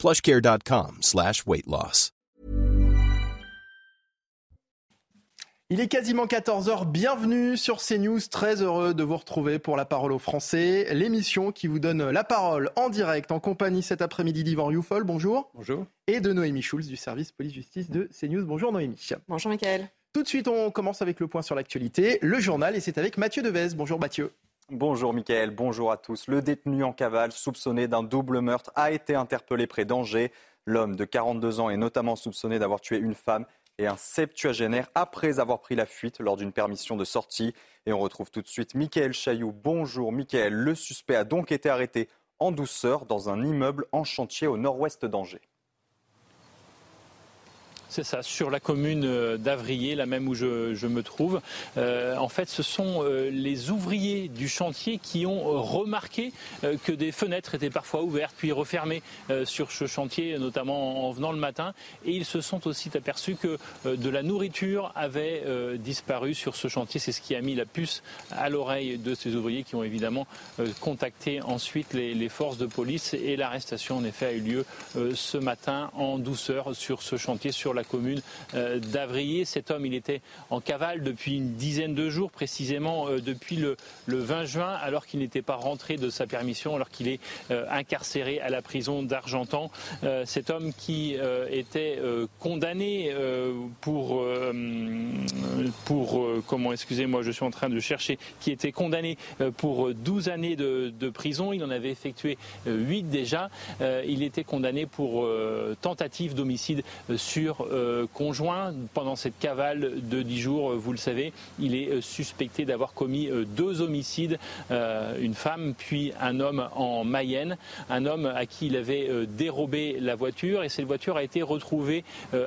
plushcare.com slash weight loss. Il est quasiment 14h, bienvenue sur CNews, très heureux de vous retrouver pour La Parole aux Français, l'émission qui vous donne la parole en direct en compagnie cet après-midi d'Yvan Youfol, bonjour. Bonjour. Et de Noémie Schulz du service police-justice de CNews, bonjour Noémie. Bonjour Mickaël. Tout de suite, on commence avec le point sur l'actualité, le journal, et c'est avec Mathieu Devez. Bonjour Mathieu. Bonjour Mickaël, bonjour à tous. Le détenu en cavale, soupçonné d'un double meurtre, a été interpellé près d'Angers. L'homme de 42 ans est notamment soupçonné d'avoir tué une femme et un septuagénaire après avoir pris la fuite lors d'une permission de sortie. Et on retrouve tout de suite Mickaël Chailloux. Bonjour Mickaël, le suspect a donc été arrêté en douceur dans un immeuble en chantier au nord-ouest d'Angers. C'est ça, sur la commune euh, d'Avrier, la même où je, me trouve. Euh, en fait, ce sont euh, les ouvriers du chantier qui ont remarqué que des fenêtres étaient parfois ouvertes puis refermées sur ce chantier, notamment en venant le matin. Et ils se sont aussi aperçus que de la nourriture avait disparu sur ce chantier. C'est ce qui a mis la puce à l'oreille de ces ouvriers qui ont évidemment contacté ensuite les, les forces de police. Et l'arrestation, en effet, a eu lieu ce matin en douceur sur ce chantier, sur la la commune euh, d'Avrier. Cet homme, il était en cavale depuis une dizaine de jours, précisément euh, depuis le, 20 juin, alors qu'il n'était pas rentré de sa permission, alors qu'il est euh, incarcéré à la prison d'Argentan. Cet homme qui était condamné pour, pour comment, excusez-moi, je suis en train de chercher, qui était condamné pour 12 années de, de prison. Il en avait effectué 8 déjà. Il était condamné pour tentative d'homicide sur euh, conjoint. Pendant cette cavale de 10 jours, vous le savez, il est euh, suspecté d'avoir commis euh, deux homicides, une femme puis un homme en Mayenne, un homme à qui il avait dérobé la voiture et cette voiture a été retrouvée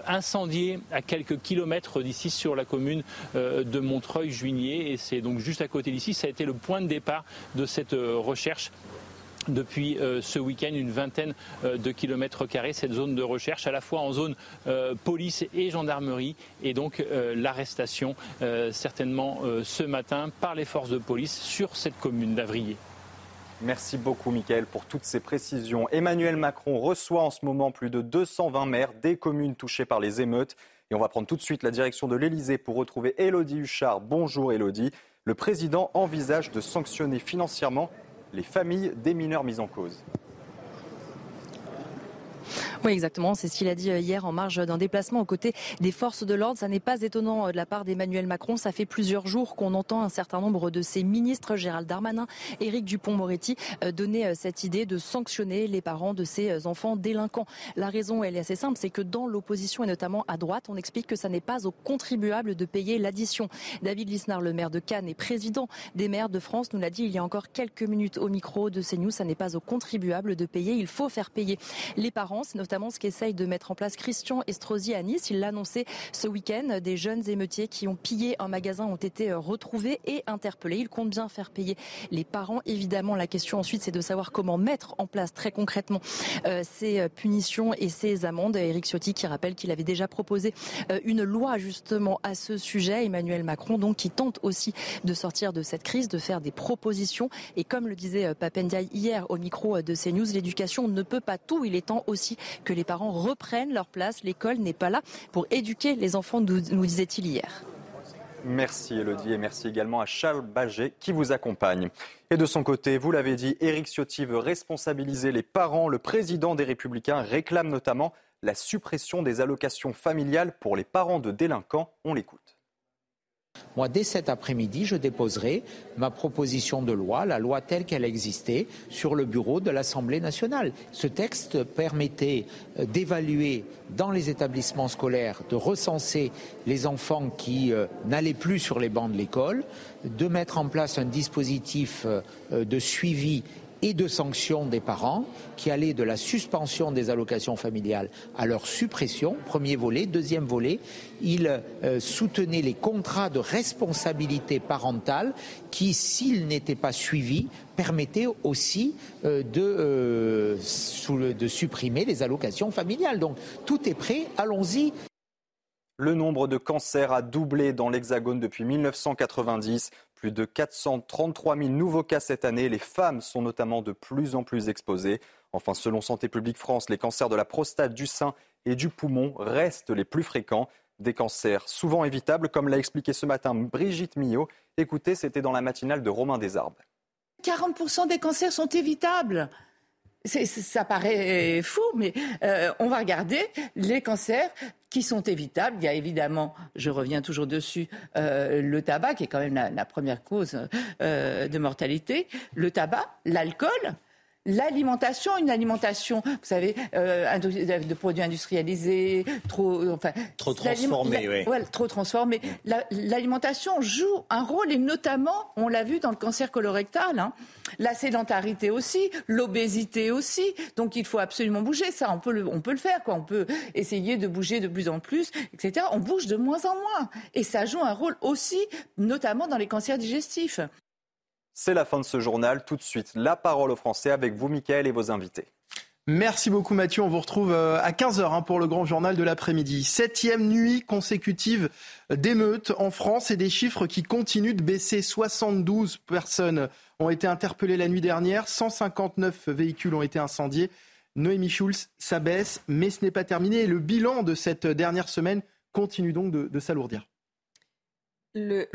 incendiée à quelques kilomètres d'ici sur la commune de Montreuil-Juigné et c'est donc juste à côté d'ici. Ça a été le point de départ de cette recherche depuis euh, ce week-end une vingtaine euh, de kilomètres carrés, cette zone de recherche, à la fois en zone euh, police et gendarmerie, et donc l'arrestation certainement ce matin par les forces de police sur cette commune d'Avrier. Merci beaucoup, Mickaël, pour toutes ces précisions. Emmanuel Macron reçoit en ce moment plus de 220 maires des communes touchées par les émeutes. Et on va prendre tout de suite la direction de l'Elysée pour retrouver Elodie Huchard. Bonjour, Elodie. Le président envisage de sanctionner financièrement les familles des mineurs mis en cause. Oui, exactement. C'est ce qu'il a dit euh, hier en marge d'un déplacement aux côtés des forces de l'ordre. Ça n'est pas étonnant euh, de la part d'Emmanuel Macron. Ça fait plusieurs jours qu'on entend un certain nombre de ses ministres, Gérald Darmanin, Éric Dupont-Moretti, euh, donner cette idée de sanctionner les parents de ces enfants délinquants. La raison, elle est assez simple, c'est que dans l'opposition et notamment à droite, on explique que ça n'est pas aux contribuables de payer l'addition. David Lisnard, le maire de Cannes et président des maires de France, nous l'a dit il y a encore quelques minutes au micro de CNews. Ça n'est pas aux contribuables de payer. Il faut faire payer les parents, ce qu'essaye de mettre en place Christian Estrosi à Nice. Il l'a annoncé ce week-end. Des jeunes émeutiers qui ont pillé un magasin ont été euh, retrouvés et interpellés. Il compte bien faire payer les parents. Évidemment, la question ensuite, c'est de savoir comment mettre en place très concrètement euh, ces euh, punitions et ces amendes. Eric Ciotti qui rappelle qu'il avait déjà proposé une loi justement à ce sujet. Emmanuel Macron, donc, qui tente aussi de sortir de cette crise, de faire des propositions. Et comme le disait Papendiaï hier au micro de CNews, l'éducation ne peut pas tout. Il est temps aussi que les parents reprennent leur place. L'école n'est pas là pour éduquer les enfants, nous disait-il hier. Merci Elodie et merci également à Charles Baget qui vous accompagne. Et de son côté, vous l'avez dit, Éric Ciotti veut responsabiliser les parents. Le président des Républicains réclame notamment la suppression des allocations familiales pour les parents de délinquants. On l'écoute. Moi, dès cet après-midi, je déposerai ma proposition de loi, la loi telle qu'elle existait, sur le bureau de l'Assemblée nationale. Ce texte permettait euh, d'évaluer dans les établissements scolaires, de recenser les enfants qui euh, n'allaient plus sur les bancs de l'école, de mettre en place un dispositif euh, de suivi et de sanctions des parents qui allaient de la suspension des allocations familiales à leur suppression, premier volet. Deuxième volet, il euh, soutenait les contrats de responsabilité parentale qui, s'ils n'étaient pas suivis, permettaient aussi euh, de, euh, de supprimer les allocations familiales. Donc tout est prêt, allons-y. Le nombre de cancers a doublé dans l'Hexagone depuis 1990. Plus de 433 000 nouveaux cas cette année. Les femmes sont notamment de plus en plus exposées. Enfin, selon Santé publique France, les cancers de la prostate, du sein et du poumon restent les plus fréquents. Des cancers souvent évitables, comme l'a expliqué ce matin Brigitte Millot. Écoutez, c'était dans la matinale de Romain Desarbes. 40% des cancers sont évitables ça paraît fou, mais euh, on va regarder les cancers qui sont évitables. Il y a évidemment, je reviens toujours dessus, euh, le tabac, qui est quand même la, première cause euh, de mortalité, le tabac, l'alcool, l'alimentation, une alimentation, vous savez, euh, de produits industrialisés, trop, enfin, trop transformés, oui. Ouais, trop transformés. L'alimentation joue un rôle et notamment, on l'a vu dans le cancer colorectal, hein, la sédentarité aussi, l'obésité aussi. Donc il faut absolument bouger. Ça, on peut le, on peut le faire, quoi. On peut essayer de bouger de plus en plus, etc. On bouge de moins en moins, et ça joue un rôle aussi, notamment dans les cancers digestifs. C'est la fin de ce journal. Tout de suite, la parole aux Français avec vous, Mickaël, et vos invités. Merci beaucoup Mathieu. On vous retrouve euh, à 15h hein, pour le grand journal de l'après-midi. Septième nuit consécutive d'émeutes en France et des chiffres qui continuent de baisser. 72 personnes ont été interpellées la nuit dernière, 159 véhicules ont été incendiés. Noémie Schulz, ça baisse, mais ce n'est pas terminé. le bilan de cette dernière semaine continue donc de s'alourdir le...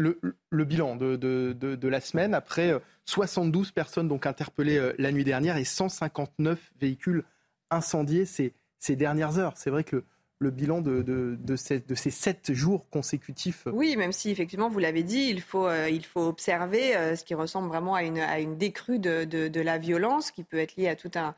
Le, bilan de, de, de, la semaine après 72 euh, personnes donc interpellées euh, la nuit dernière et 159 véhicules incendiés ces, ces dernières heures. C'est vrai que le, bilan de, de, ces, de ces sept jours consécutifs. Euh, oui, même si effectivement, vous l'avez dit, il faut, il faut observer ce qui ressemble vraiment à une, à une décrue de, la violence qui peut être liée à tout un,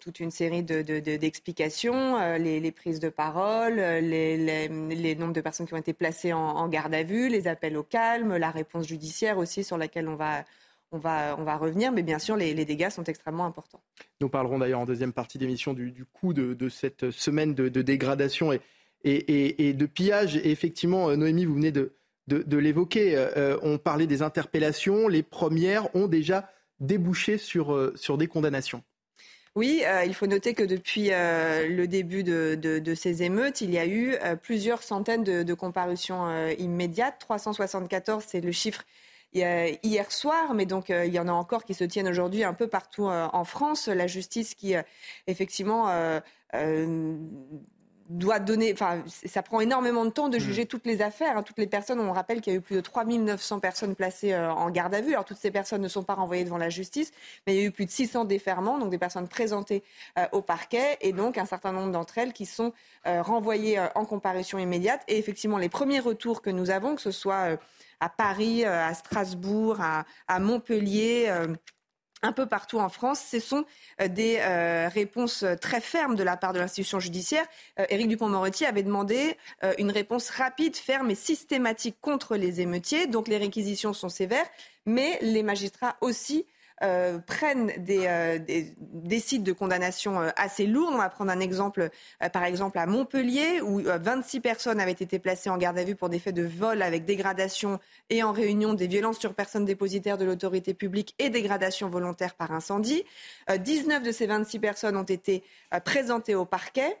toute une série d'explications, de, de, euh, les, prises de parole, les, les, nombres de personnes qui ont été placées en, garde à vue, les appels au calme, la réponse judiciaire aussi sur laquelle on va, on va, on va revenir. Mais bien sûr, les, dégâts sont extrêmement importants. Nous parlerons d'ailleurs en deuxième partie d'émission du, du coût de, cette semaine de, dégradation et, et, et, de pillage. Et effectivement, euh, Noémie, vous venez de, l'évoquer. Euh, on parlait des interpellations. Les premières ont déjà débouché sur, sur des condamnations. Oui, euh, il faut noter que depuis euh, le début de, ces émeutes, il y a eu euh, plusieurs centaines de, comparutions immédiates. 374, c'est le chiffre hier soir, mais donc il y en a encore qui se tiennent aujourd'hui un peu partout en France. La justice qui, effectivement, doit donner, enfin, ça prend énormément de temps de mm. juger toutes les affaires, hein. toutes les personnes. On rappelle qu'il y a eu plus de 3900 personnes placées euh, en garde à vue. Alors toutes ces personnes ne sont pas renvoyées devant la justice, mais il y a eu plus de 600 déferments, donc des personnes présentées euh, au parquet, et donc un certain nombre d'entre elles qui sont euh, renvoyées en comparution immédiate. Et effectivement, les premiers retours que nous avons, que ce soit à Paris, à Strasbourg, à Montpellier un peu partout en France. Ce sont euh, des euh, réponses très fermes de la part de l'institution judiciaire. Euh, Éric Dupont-Moretti avait demandé une réponse rapide, ferme et systématique contre les émeutiers. Donc les réquisitions sont sévères, mais les magistrats aussi euh, prennent des, euh, décident de condamnation euh, assez lourdes. On va prendre un exemple, par exemple à Montpellier, où 26 personnes avaient été placées en garde à vue pour des faits de vol avec dégradation et en réunion des violences sur personnes dépositaires de l'autorité publique et dégradation volontaire par incendie. 19 de ces 26 personnes ont été présentées au parquet.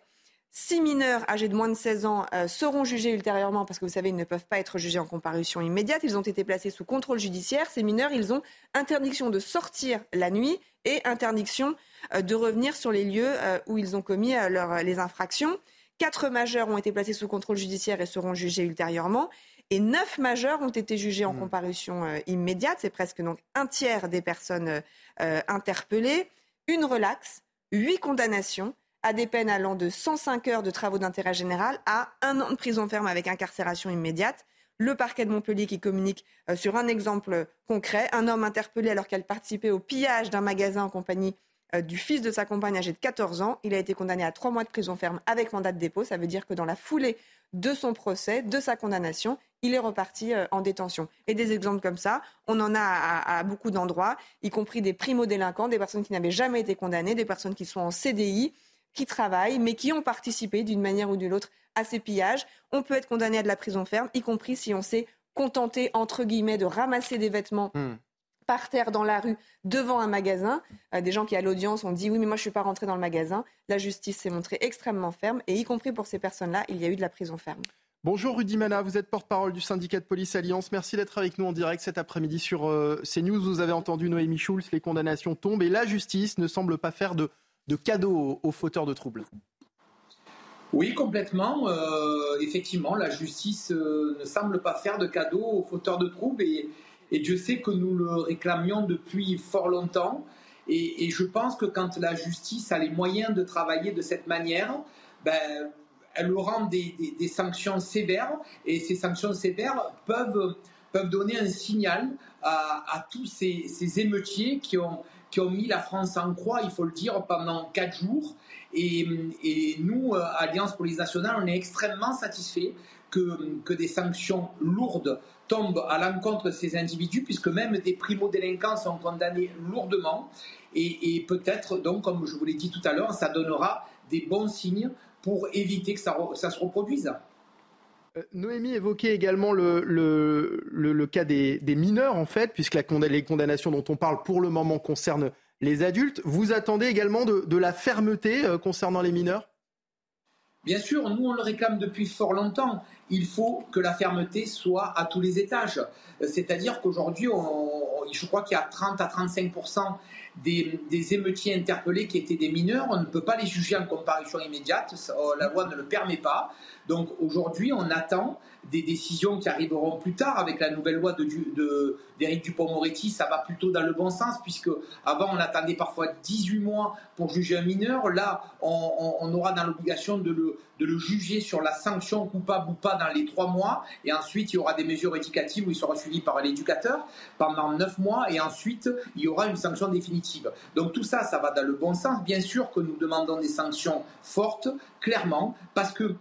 Six mineurs âgés de moins de 16 ans euh, seront jugés ultérieurement parce que vous savez, ils ne peuvent pas être jugés en comparution immédiate. Ils ont été placés sous contrôle judiciaire. Ces mineurs, ils ont interdiction de sortir la nuit et interdiction euh, de revenir sur les lieux euh, où ils ont commis les infractions. Quatre majeurs ont été placés sous contrôle judiciaire et seront jugés ultérieurement. Et neuf majeurs ont été jugés en mmh. comparution immédiate. C'est presque donc un tiers des personnes interpellées. Une relaxe, huit condamnations à des peines allant de 105 heures de travaux d'intérêt général à un an de prison ferme avec incarcération immédiate. Le parquet de Montpellier qui communique euh, sur un exemple concret, un homme interpellé alors qu'elle participait au pillage d'un magasin en compagnie du fils de sa compagne âgée de 14 ans. Il a été condamné à trois mois de prison ferme avec mandat de dépôt. Ça veut dire que dans la foulée de son procès, de sa condamnation, il est reparti en détention. Et des exemples comme ça, on en a à, à beaucoup d'endroits, y compris des primo-délinquants, des personnes qui n'avaient jamais été condamnées, des personnes qui sont en CDI, qui travaillent, mais qui ont participé d'une manière ou d'une autre à ces pillages. On peut être condamné à de la prison ferme, y compris si on s'est contenté, entre guillemets, de ramasser des vêtements. Hmm. par terre dans la rue devant un magasin. Euh, des gens qui, à l'audience, ont dit oui, mais moi, je ne suis pas rentré dans le magasin. La justice s'est montrée extrêmement ferme et y compris pour ces personnes-là, il y a eu de la prison ferme. Bonjour Rudy Mana, vous êtes porte-parole du syndicat de police Alliance. Merci d'être avec nous en direct cet après-midi sur euh, CNews. Vous avez entendu Noémie Schulz, les condamnations tombent et la justice ne semble pas faire de, de cadeaux aux fauteurs de troubles. Oui, complètement. Euh, effectivement, la justice euh, ne semble pas faire de cadeaux aux fauteurs de troubles et, Dieu sait que nous le réclamions depuis fort longtemps. Et, je pense que quand la justice a les moyens de travailler de cette manière, ben, elle aura des, des, sanctions sévères et ces sanctions sévères peuvent, peuvent donner un signal à, tous ces émeutiers qui ont, qui ont mis la France en croix, il faut le dire, pendant quatre jours. Et, nous, euh, Alliance Police Nationale, on est extrêmement satisfaits que, des sanctions lourdes tombent à l'encontre de ces individus, puisque même des primo-délinquants sont condamnés lourdement. Et, peut-être, donc, comme je vous l'ai dit tout à l'heure, ça donnera des bons signes pour éviter que ça se reproduise. Euh, Noémie évoquait également le, cas des, mineurs, en fait, puisque les condamnations dont on parle pour le moment concernent les adultes. Vous attendez également de, la fermeté euh, concernant les mineurs? Bien sûr, nous on le réclame depuis fort longtemps. Il faut que la fermeté soit à tous les étages. Euh, c'est-à-dire qu'aujourd'hui, je crois qu'il y a 30 à 35 des, des, émeutiers interpellés qui étaient des mineurs. On ne peut pas les juger en comparution immédiate. La loi ne le permet pas. Donc aujourd'hui, on attend des décisions qui arriveront plus tard avec la nouvelle loi d'Éric de, Dupont-Moretti. Ça va plutôt dans le bon sens puisque avant on attendait parfois 18 mois pour juger un mineur. Là, on, aura dans l'obligation de le, de le, juger sur la sanction coupable ou pas dans les 3 mois. Et ensuite, il y aura des mesures éducatives où il sera suivi par l'éducateur pendant 9 mois. Et ensuite, il y aura une sanction définitive. Donc tout ça, ça va dans le bon sens. Bien sûr que nous demandons des sanctions fortes, clairement, parce que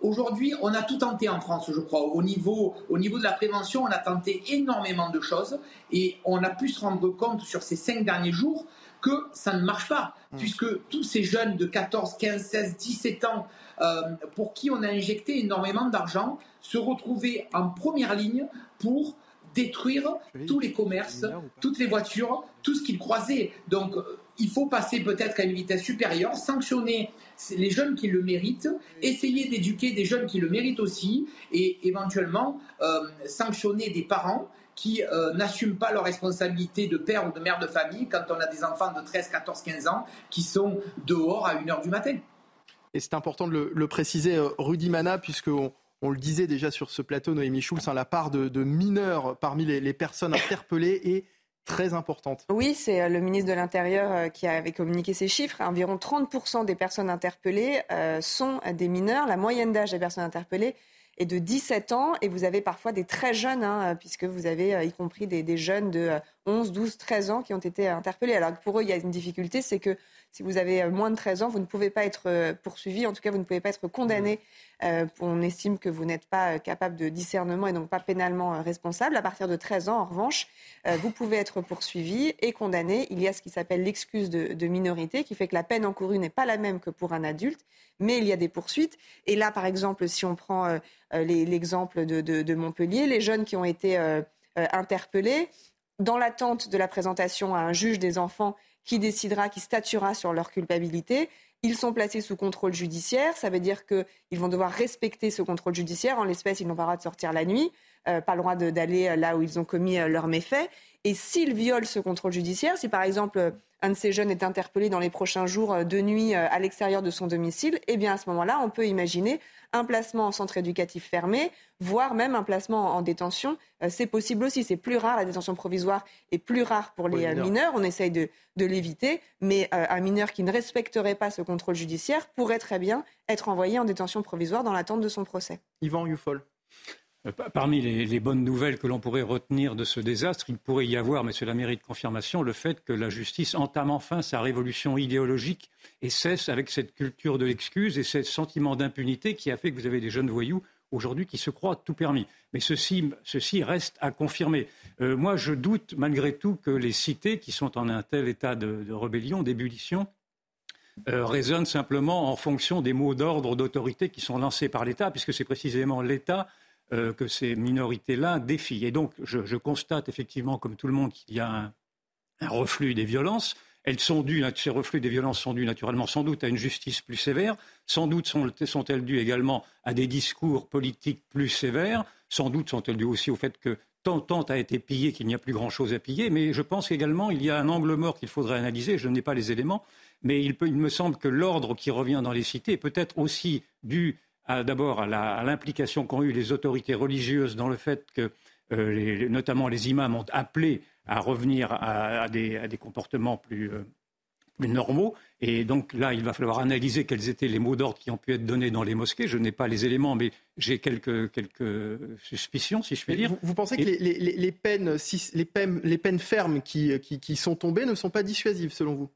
Aujourd'hui, on a tout tenté en France, je crois. Au niveau, au niveau de la prévention, on a tenté énormément de choses et on a pu se rendre compte sur ces cinq derniers jours que ça ne marche pas, mmh. puisque tous ces jeunes de 14, 15, 16, 17 ans, euh, pour qui on a injecté énormément d'argent, se retrouvaient en première ligne pour détruire tous les commerces, toutes les voitures, tout ce qu'ils croisaient. Donc, euh, il faut passer peut-être à une vitesse supérieure, sanctionner les jeunes qui le méritent, essayer d'éduquer des jeunes qui le méritent aussi, et éventuellement euh, sanctionner des parents qui euh, n'assument pas leur responsabilité de père ou de mère de famille quand on a des enfants de 13, 14, 15 ans qui sont dehors à 1h du matin. Et c'est important de le, préciser, euh, Rudy Mana, puisqu'on on le disait déjà sur ce plateau, Noémie Schulz, hein, la part de, mineurs parmi les, les personnes interpellées est très importante. Oui, c'est euh, le ministre de l'Intérieur euh, qui avait communiqué ces chiffres. Environ 30% des personnes interpellées euh, sont des mineurs. La moyenne d'âge des personnes interpellées est de 17 ans et vous avez parfois des très jeunes, hein, puisque vous avez y compris des, des, jeunes de 11, 12, 13 ans qui ont été interpellés. Alors pour eux, il y a une difficulté, c'est que si vous avez moins de 13 ans, vous ne pouvez pas être poursuivi, en tout cas, vous ne pouvez pas être condamné euh, on estime que vous n'êtes pas euh, capable de discernement et donc pas pénalement euh, responsable. À partir de 13 ans, en revanche, vous pouvez être poursuivi et condamné. Il y a ce qui s'appelle l'excuse de, minorité, qui fait que la peine encourue n'est pas la même que pour un adulte, mais il y a des poursuites. Et là, par exemple, si on prend l'exemple de, Montpellier, les jeunes qui ont été interpellés, dans l'attente de la présentation à un juge des enfants qui décidera, qui statuera sur leur culpabilité, ils sont placés sous contrôle judiciaire. Ça veut dire qu'ils vont devoir respecter ce contrôle judiciaire. En l'espèce, ils n'ont pas le droit de sortir la nuit, euh, pas le droit d'aller euh, là où ils ont commis euh, leurs méfaits. Et s'ils violent ce contrôle judiciaire, si par exemple un de ces jeunes est interpellé dans les prochains jours de nuit à l'extérieur de son domicile, eh bien à ce moment-là, on peut imaginer un placement en centre éducatif fermé, voire même un placement en détention. Euh, c'est possible aussi. C'est plus rare, la détention provisoire est plus rare pour les, euh, mineurs. On essaye de, l'éviter. Mais euh, un mineur qui ne respecterait pas ce contrôle judiciaire pourrait très bien être envoyé en détention provisoire dans l'attente de son procès. Yvan Youfol. Euh, parmi les, bonnes nouvelles que l'on pourrait retenir de ce désastre, il pourrait y avoir, mais cela mérite confirmation, le fait que la justice entame enfin sa révolution idéologique et cesse avec cette culture de l'excuse et ce sentiment d'impunité qui a fait que vous avez des jeunes voyous aujourd'hui qui se croient tout permis. Mais ceci, reste à confirmer. Euh, moi, je doute malgré tout que les cités, qui sont en un tel état de, rébellion, d'ébullition, euh, résonnent simplement en fonction des mots d'ordre d'autorité qui sont lancés par l'État, puisque c'est précisément l'État euh, que ces minorités-là défient. Et donc, je, constate effectivement, comme tout le monde, qu'il y a un, reflux des violences. Elles sont dues, ces reflux des violences sont dus naturellement sans doute à une justice plus sévère, sans doute sont-elles dues également à des discours politiques plus sévères, sans doute sont-elles dues aussi au fait que tant, tant a été pillé qu'il n'y a plus grand-chose à piller, mais je pense qu'également il y a un angle mort qu'il faudrait analyser, je n'ai pas les éléments, mais il, il me semble que l'ordre qui revient dans les cités est peut-être aussi dû d'abord à l'implication qu'ont eue les autorités religieuses dans le fait que euh, notamment les imams ont appelé à revenir à, des, comportements euh, plus, normaux. Et donc là, il va falloir analyser quels étaient les mots d'ordre qui ont pu être donnés dans les mosquées. Je n'ai pas les éléments, mais j'ai quelques, suspicions, si je puis dire. Vous, pensez que les, peines, les, peines, fermes qui, sont tombées ne sont pas dissuasives, selon vous?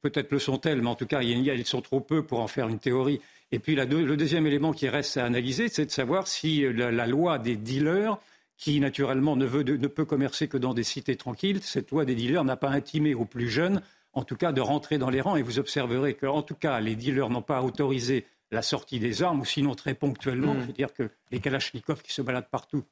Peut-être le sont-elles, mais en tout cas, elles sont trop peu pour en faire une théorie. Et puis le deuxième élément qui reste à analyser, c'est de savoir si la, loi des dealers, qui naturellement ne, peut commercer que dans des cités tranquilles, cette loi des dealers n'a pas intimé aux plus jeunes, en tout cas, de rentrer dans les rangs. Et vous observerez qu'en tout cas, les dealers n'ont pas autorisé la sortie des armes, ou sinon très ponctuellement. Mmh. C'est-à-dire que les Kalachnikovs qui se baladent partout,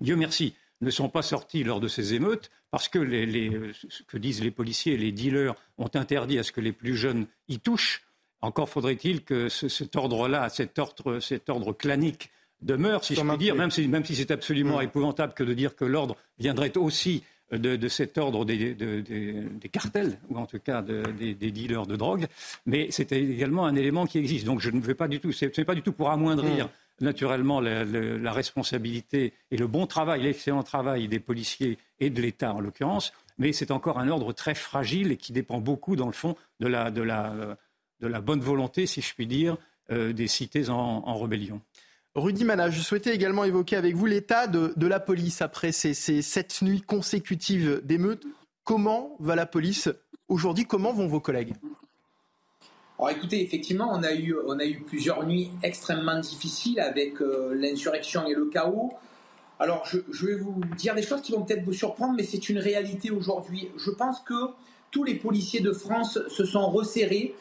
Dieu merci, ne sont pas sortis lors de ces émeutes parce que ce que disent les policiers, les dealers ont interdit à ce que les plus jeunes y touchent. Encore faudrait-il que cet ordre-là, cet ordre, cet ordre clanique demeure, si je puis dire, même si, même si c'est absolument mm. épouvantable que de dire que l'ordre viendrait aussi de, cet ordre des, cartels, ou en tout cas des, dealers de drogue, mais c'est également un élément qui existe. Donc je ne veux pas du tout, ce n'est pas du tout pour amoindrir mm. naturellement la, la, responsabilité et le bon travail, l'excellent travail des policiers et de l'État en l'occurrence, mais c'est encore un ordre très fragile et qui dépend beaucoup, dans le fond, de la, de la de la bonne volonté, si je puis dire, euh, des cités en, rébellion. Rudy Mana, je souhaitais également évoquer avec vous l'état de, la police après ces, sept nuits consécutives d'émeutes. Comment va la police aujourd'hui? Comment vont vos collègues? Alors écoutez, effectivement, on a eu, on a eu plusieurs nuits extrêmement difficiles avec euh, l'insurrection et le chaos. Alors je, je, vais vous dire des choses qui vont peut-être vous surprendre, mais c'est une réalité aujourd'hui. Je pense que tous les policiers de France se sont resserrés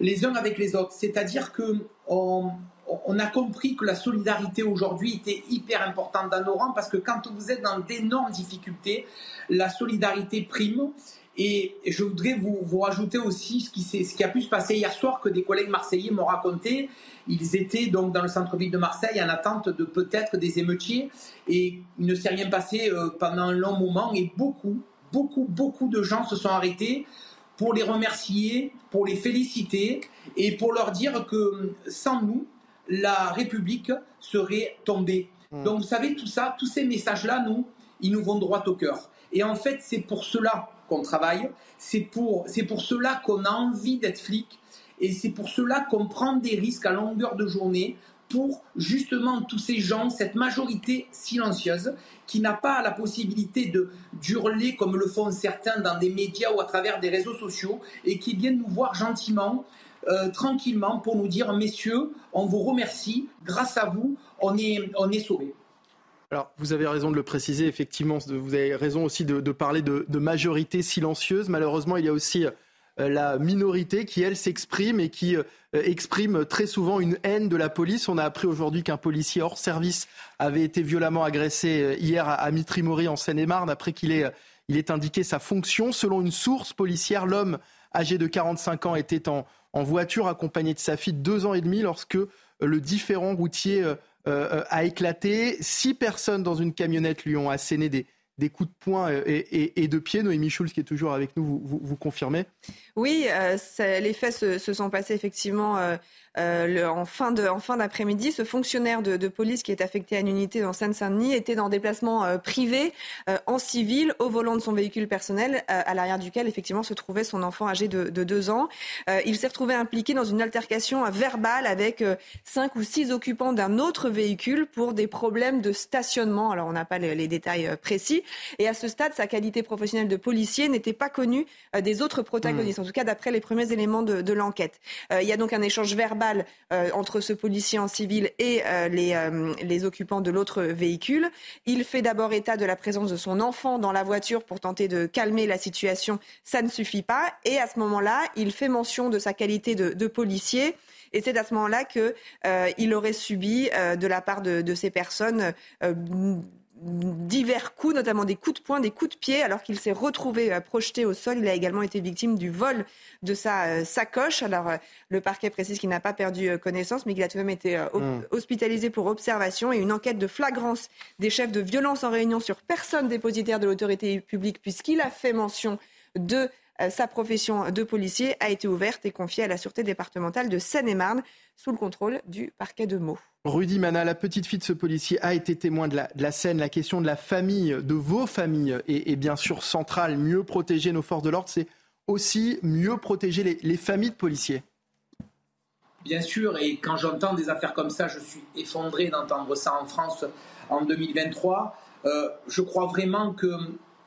les uns avec les autres. C'est-à-dire que on, a compris que la solidarité aujourd'hui était hyper importante dans nos rangs parce que quand vous êtes dans d'énormes difficultés, la solidarité prime. Et je voudrais vous, vous rajouter aussi ce qui, ce qui a pu se passer hier soir que des collègues marseillais m'ont raconté. Ils étaient donc dans le centre-ville de Marseille en attente de peut-être des émeutiers et il ne s'est rien passé euh, pendant un long moment et beaucoup, beaucoup, beaucoup de gens se sont arrêtés pour les remercier, pour les féliciter et pour leur dire que sans nous, la République serait tombée. Hmm. Donc vous savez, tout ça, tous ces messages-là, nous, ils nous vont droit au cœur. Et en fait, c'est pour cela qu'on travaille, c'est pour, c'est pour cela qu'on a envie d'être flic, et c'est pour cela qu'on prend des risques à longueur de journée pour justement tous ces gens, cette majorité silencieuse qui n'a pas la possibilité de d'hurler comme le font certains dans des médias ou à travers des réseaux sociaux et qui viennent nous voir gentiment, euh, tranquillement pour nous dire messieurs, on vous remercie, grâce à vous, on est, on est sauvés. Alors, vous avez raison de le préciser, effectivement, vous avez raison aussi de, parler de, majorité silencieuse. Malheureusement, il y a aussi la minorité qui, elle, s'exprime et qui euh, exprime très souvent une haine de la police. On a appris aujourd'hui qu'un policier hors service avait été violemment agressé euh, hier à Mitry-Mory en Seine-et-Marne après qu'il ait, il ait indiqué sa fonction. Selon une source policière, l'homme âgé de 45 ans était en, voiture accompagné de sa fille de deux ans et demi lorsque le différent routier a éclaté. Six personnes dans une camionnette lui ont asséné des, des coups de poing et, de pied. Noémie Schulz, qui est toujours avec nous, vous, confirmez? Oui, les faits se, sont passés effectivement euh, en fin de, en fin d'après-midi, ce fonctionnaire de, police qui est affecté à une unité dans Seine-Saint-Denis était en déplacement euh, privé euh, en civil au volant de son véhicule personnel, à l'arrière duquel effectivement se trouvait son enfant âgé de, de deux ans. il s'est retrouvé impliqué dans une altercation verbale avec cinq ou six occupants d'un autre véhicule pour des problèmes de stationnement. Alors on n'a pas les, détails précis. Et à ce stade, sa qualité professionnelle de policier n'était pas connue des autres protagonistes, mmh. en tout cas d'après les premiers éléments de, de l'enquête. il y a donc un échange verbal euh, entre ce policier en civil et euh, les, euh, les, occupants de l'autre véhicule. Il fait d'abord état de la présence de son enfant dans la voiture pour tenter de calmer la situation. Ça ne suffit pas. Et à ce moment-là, il fait mention de sa qualité de, de policier. Et c'est à ce moment-là qu'il aurait subi de la part de, de ces personnes divers coups, notamment des coups de poing, des coups de pied, alors qu'il s'est retrouvé euh, projeté au sol. Il a également été victime du vol de sa euh, sacoche. Alors, euh, le parquet précise qu'il n'a pas perdu connaissance, mais qu'il a tout de même été hmm. hospitalisé pour observation et une enquête de flagrance des chefs de violence en réunion sur personne dépositaire de l'autorité publique, puisqu'il a fait mention de sa profession de policier a été ouverte et confiée à la Sûreté départementale de Seine-et-Marne sous le contrôle du parquet de Meaux. Rudy Mana, la petite fille de ce policier, a été témoin de la, scène. La question de la famille, de vos familles, est, bien sûr centrale. Mieux protéger nos forces de l'ordre, c'est aussi mieux protéger les, familles de policiers. Bien sûr, et quand j'entends des affaires comme ça, je suis effondré d'entendre ça en France en 2023. Euh, je crois vraiment que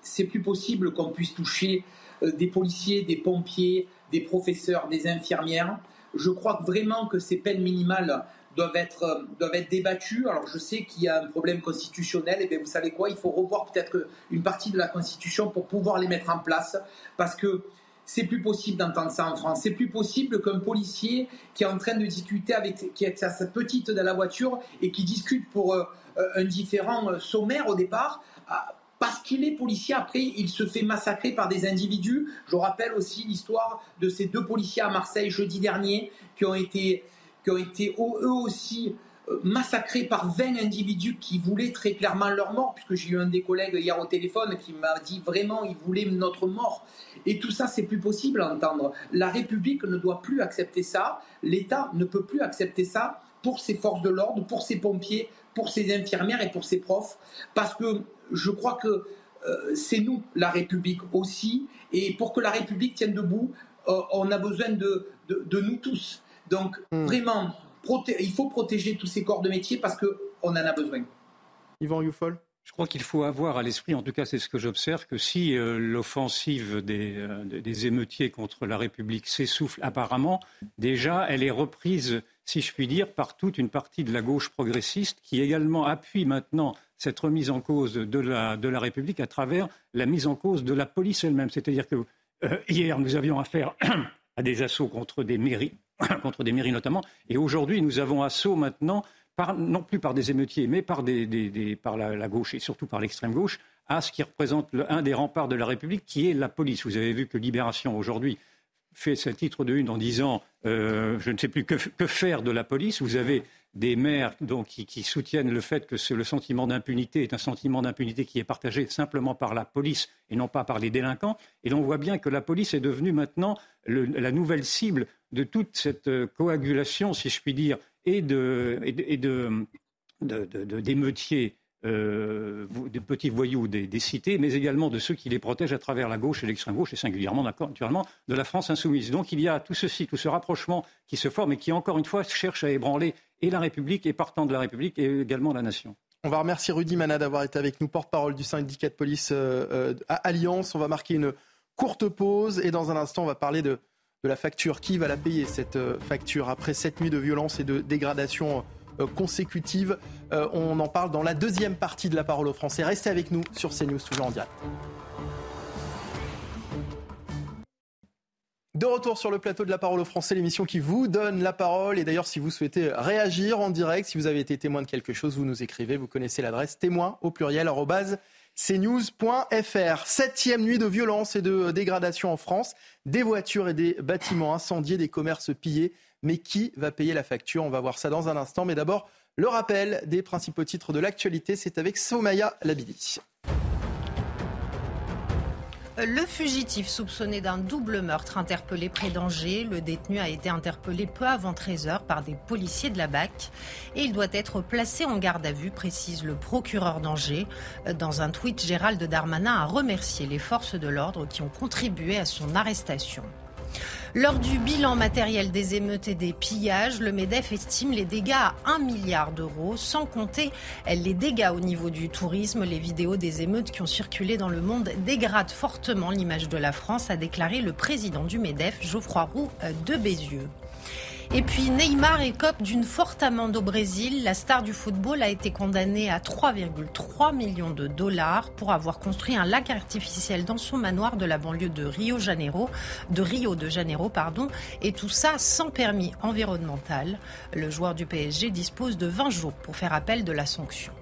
c'est plus possible qu'on puisse toucher euh, des policiers, des pompiers, des professeurs, des infirmières. Je crois vraiment que ces peines minimales doivent être, euh, doivent être débattues. Alors je sais qu'il y a un problème constitutionnel, et bien vous savez quoi, il faut revoir peut-être une partie de la Constitution pour pouvoir les mettre en place, parce que c'est plus possible d'entendre ça en France. C'est plus possible qu'un policier qui est en train de discuter avec, qui est sa petite dans la voiture et qui discute pour euh, un différent sommaire au départ, parce qu'il est policier, après, il se fait massacrer par des individus. Je rappelle aussi l'histoire de ces deux policiers à Marseille jeudi dernier qui ont été, qui ont été eux aussi euh, massacrés par 20 individus qui voulaient très clairement leur mort, puisque j'ai eu un des collègues hier au téléphone qui m'a dit vraiment ils voulaient notre mort. Et tout ça, c'est plus possible à entendre. La République ne doit plus accepter ça. L'État ne peut plus accepter ça pour ses forces de l'ordre, pour ses pompiers, pour ses infirmières et pour ses profs, parce que je crois que euh, c'est nous, la République aussi, et pour que la République tienne debout, euh, on a besoin de, de, nous tous. Donc hmm. vraiment, il faut protéger tous ces corps de métier parce qu'on en a besoin. Yvan Youfol je crois qu'il faut avoir à l'esprit, en tout cas c'est ce que j'observe, que si euh, l'offensive des, des, émeutiers contre la République s'essouffle apparemment, déjà elle est reprise, si je puis dire, par toute une partie de la gauche progressiste qui également appuie maintenant cette remise en cause de la, République à travers la mise en cause de la police elle-même. C'est-à-dire que euh, hier, nous avions affaire à des assauts contre des mairies, contre des mairies notamment, et aujourd'hui, nous avons assaut maintenant, non plus par des émeutiers, mais par la, gauche et surtout par l'extrême gauche, à ce qui représente un des remparts de la République, qui est la police. Vous avez vu que Libération aujourd'hui fait ce titre de une en disant euh, je ne sais plus que, que, faire de la police. Vous avez des maires donc, qui, soutiennent le fait que le sentiment d'impunité est un sentiment d'impunité qui est partagé simplement par la police et non pas par les délinquants. Et l'on voit bien que la police est devenue maintenant la nouvelle cible de toute cette euh, coagulation, si je puis dire, et de, de, des petits voyous des, cités, mais également de ceux qui les protègent à travers la gauche et l'extrême gauche, et singulièrement, naturellement, de la France insoumise. Donc il y a tout ceci, tout ce rapprochement qui se forme et qui, encore une fois, cherche à ébranler et la République, et partant de la République, et également la nation. On va remercier Rudy Mana d'avoir été avec nous, porte-parole du syndicat de police euh, euh, à Alliance. On va marquer une courte pause et dans un instant, on va parler de, la facture. Qui va la payer, cette facture, après cette nuit de violence et de dégradation euh, consécutive? Euh, on en parle dans la deuxième partie de la parole aux Français. Restez avec nous sur CNews, toujours en direct. De retour sur le plateau de la parole aux Français, l'émission qui vous donne la parole. Et d'ailleurs, si vous souhaitez réagir en direct, si vous avez été témoin de quelque chose, vous nous écrivez, vous connaissez l'adresse témoin au pluriel cnews.fr. Septième nuit de violence et de dégradation en France. Des voitures et des bâtiments incendiés, des commerces pillés, mais qui va payer la facture? On va voir ça dans un instant. Mais d'abord, le rappel des principaux titres de l'actualité, c'est avec Somaya Labidi. Le fugitif soupçonné d'un double meurtre interpellé près d'Angers. Le détenu a été interpellé peu avant 13h par des policiers de la BAC et il doit être placé en garde à vue, précise le procureur d'Angers. Dans un tweet, Gérald Darmanin a remercié les forces de l'ordre qui ont contribué à son arrestation. Lors du bilan matériel des émeutes et des pillages, le MEDEF estime les dégâts à 1 milliard d'euros, sans compter les dégâts au niveau du tourisme. Les vidéos des émeutes qui ont circulé dans le monde dégradent fortement l'image de la France, a déclaré le président du MEDEF, Geoffroy Roux de Bézieux. Et puis Neymar écope d'une forte amende au Brésil. La star du football a été condamnée à 3,3 millions de dollars pour avoir construit un lac artificiel dans son manoir de la banlieue de Rio, Janeiro, de Rio de Janeiro. Pardon, et tout ça sans permis environnemental. Le joueur du PSG dispose de 20 jours pour faire appel de la sanction.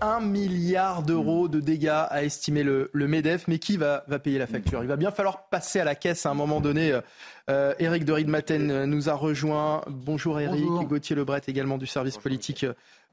1 milliard d'euros de dégâts a estimé le, MEDEF. Mais qui va, va, payer la facture? Il va bien falloir passer à la caisse à un moment donné. Euh, Éric de Riedmaten nous a rejoint. Bonjour Éric. Gauthier Lebret également du service politique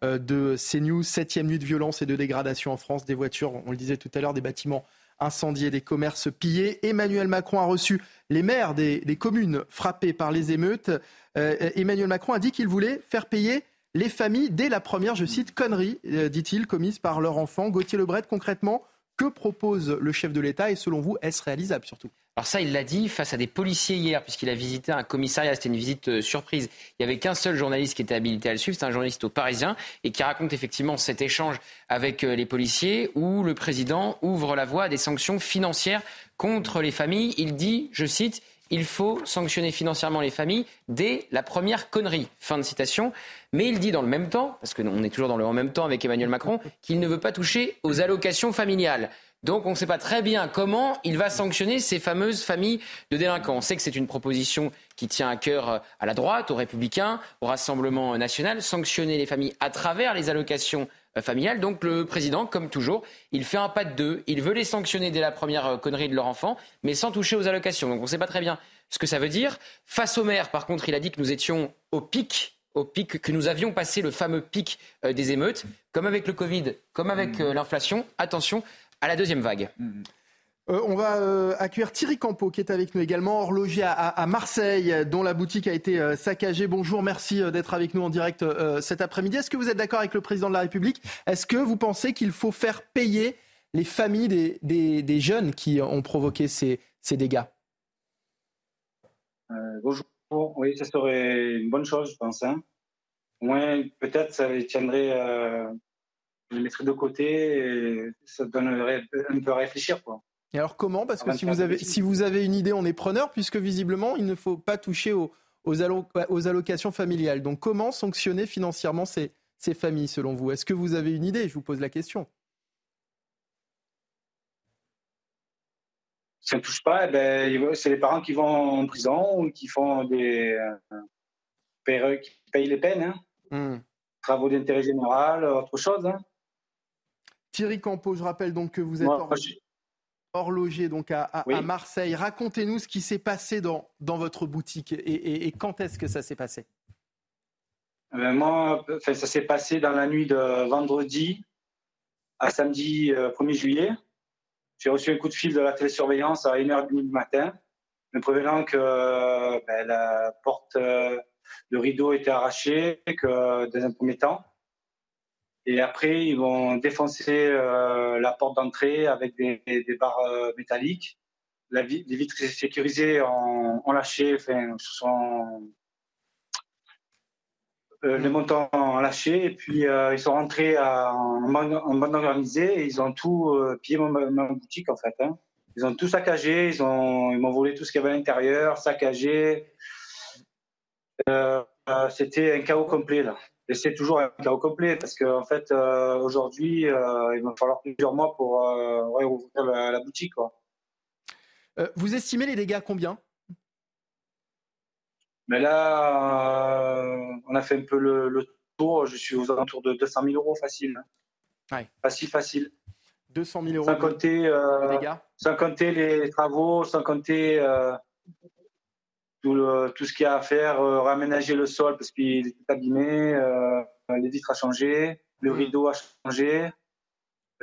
euh, de CNews. Septième nuit de violence et de dégradation en France. Des voitures, on le disait tout à l'heure, des bâtiments incendiés, des commerces pillés. Emmanuel Macron a reçu les maires des, communes frappées par les émeutes. Euh, Emmanuel Macron a dit qu'il voulait faire payer les familles dès la première, je cite, connerie, euh, dit-il, commise par leur enfant. Gauthier Lebret, concrètement, que propose le chef de l'État et selon vous, est-ce réalisable surtout? Alors ça, il l'a dit face à des policiers hier, puisqu'il a visité un commissariat. C'était une visite euh, surprise. Il n'y avait qu'un seul journaliste qui était habilité à le suivre. C'est un journaliste au Parisien et qui raconte effectivement cet échange avec euh, les policiers où le président ouvre la voie à des sanctions financières contre les familles. Il dit, je cite, il faut sanctionner financièrement les familles dès la première connerie. Fin de citation. Mais il dit dans le même temps, parce qu'on est toujours dans le en même temps avec Emmanuel Macron, qu'il ne veut pas toucher aux allocations familiales. Donc on ne sait pas très bien comment il va sanctionner ces fameuses familles de délinquants. On sait que c'est une proposition qui tient à cœur euh, à la droite, aux républicains, au Rassemblement national, sanctionner les familles à travers les allocations euh, familiales. Donc le président, comme toujours, il fait un pas de deux. Il veut les sanctionner dès la première euh, connerie de leur enfant, mais sans toucher aux allocations. Donc on ne sait pas très bien ce que ça veut dire. Face au maire, par contre, il a dit que nous étions au pic au pic, que nous avions passé le fameux pic des émeutes, comme avec le Covid, comme avec l'inflation. Attention, à la deuxième vague. Euh, on va euh, accueillir Thierry Campo qui est avec nous également, horloger à, Marseille, dont la boutique a été euh, saccagée. Bonjour, merci d'être avec nous en direct cet après-midi. Est-ce que vous êtes d'accord avec le président de la République? Est-ce que vous pensez qu'il faut faire payer les familles des, jeunes qui ont provoqué ces, dégâts? Bonjour, oui, ça serait une bonne chose, je pense. Hein. Au moins, peut-être ça les tiendrait je les mettrais de côté et ça donnerait un peu à réfléchir. Quoi. Et alors comment? Parce que si vous, avez, si vous avez une idée, on est preneur, puisque visiblement, il ne faut pas toucher aux, aux, allocations familiales. Donc comment sanctionner financièrement ces, ces familles, selon vous? Est-ce que vous avez une idée? Je vous pose la question. Si ça ne touche pas, eh ben, c'est les parents qui vont en prison ou qui font des euh, qui payent les peines. Hein. Hmm. Travaux d'intérêt général, autre chose. Hein. Thierry Campo, je rappelle donc que vous êtes horloger donc à, Marseille. Racontez-nous ce qui s'est passé dans, dans votre boutique et, quand est-ce que ça s'est passé? Euh, Moi, ça s'est passé dans la nuit de vendredi à samedi 1er euh, juillet. J'ai reçu un coup de fil de la télésurveillance à 1h30 du matin, me prévenant que ben, la porte, euh, le rideau était arraché, que dans un premier temps, et après, ils vont défoncer euh, la porte d'entrée avec des, barres euh, métalliques. Les vitres sécurisées ont, lâché, enfin, sont, euh, les montants ont lâché. Et puis, ils sont rentrés en, bande, organisée et ils ont tout pillé ma, boutique, en fait. Hein. Ils ont tout saccagé, ils m'ont volé tout ce qu'il y avait à l'intérieur, saccagé. C'était un chaos complet, là. Et c'est toujours un cas complet parce qu'en en fait, euh, aujourd'hui, euh, il va falloir plusieurs mois pour euh, ouvrir la, boutique. vous estimez les dégâts combien? Mais là, on a fait un peu le, tour. Je suis aux alentours de 200 000 euros facile. Facile, facile. 200 000 euros sans compter, de dégâts? Sans compter les travaux, sans compter tout, ce qu'il y a à faire, euh, raménager le sol parce qu'il est abîmé, euh, les vitres à changer, le hmm. rideau a changé.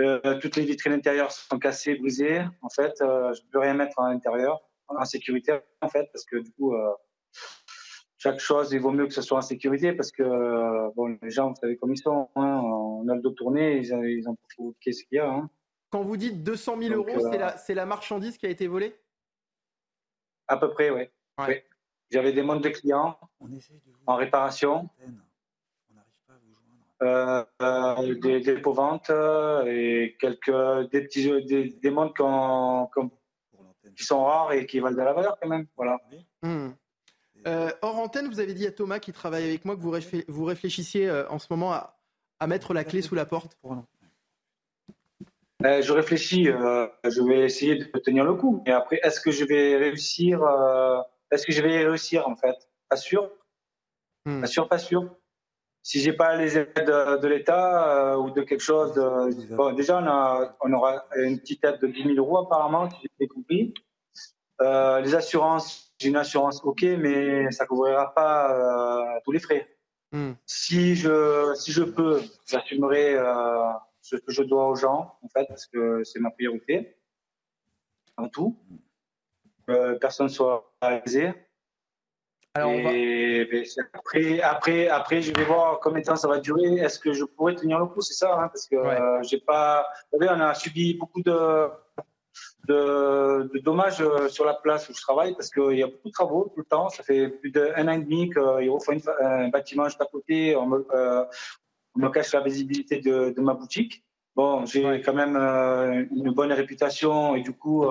Euh, toutes les vitrines intérieures sont cassées, brisées. En fait, euh, je ne peux rien mettre à l'intérieur, en sécurité, en fait, parce que du coup, euh, chaque chose, il vaut mieux que ce soit en sécurité, parce que bon, les gens, vous savez comme ils sont. Hein, on a le dos tourné, ils, ils ont qu'est-ce qu'il y a. Hein. Quand vous dites 200 000 euros, c'est la, la, marchandise qui a été volée? À peu près, oui. Ouais. J'avais des montres de clients en réparation. Euh, euh, des, des ventes euh, et quelques des petits des, des montres qui sont rares et qui valent de la valeur quand même. Voilà. Hmm. hors antenne, vous avez dit à Thomas qui travaille avec moi que vous, vous réfléchissiez en ce moment à, à, mettre la clé sous la porte. je réfléchis. je vais essayer de tenir le coup. Mais après, est-ce que je vais réussir Est-ce que je vais réussir en fait Pas sûr. Hmm. Pas sûr, pas sûr si j'ai pas les aides de, l'État euh, ou de quelque chose, bon, déjà on, a, on aura une petite aide de 10 000 euros apparemment, si j'ai compris. Euh, les assurances, j'ai une assurance ok, mais ça couvrira pas euh, tous les frais. Hmm. Si je si je peux, j'assumerai ce que je dois aux gens en fait parce que c'est ma priorité en tout. Personne soit aisé. Alors après, après, après, je vais voir combien de temps ça va durer. Est-ce que je pourrais tenir le coup C'est ça, hein, parce que euh, j'ai pas. Vous savez, on a subi beaucoup de, de, de, dommages euh, sur la place où je travaille, parce qu'il y a beaucoup de travaux tout le temps. Ça fait plus d'un an et demi qu'ils refont un bâtiment juste à côté. On me, euh, on me cache la visibilité de, de ma boutique. Bon, j'ai quand même une bonne réputation et du coup,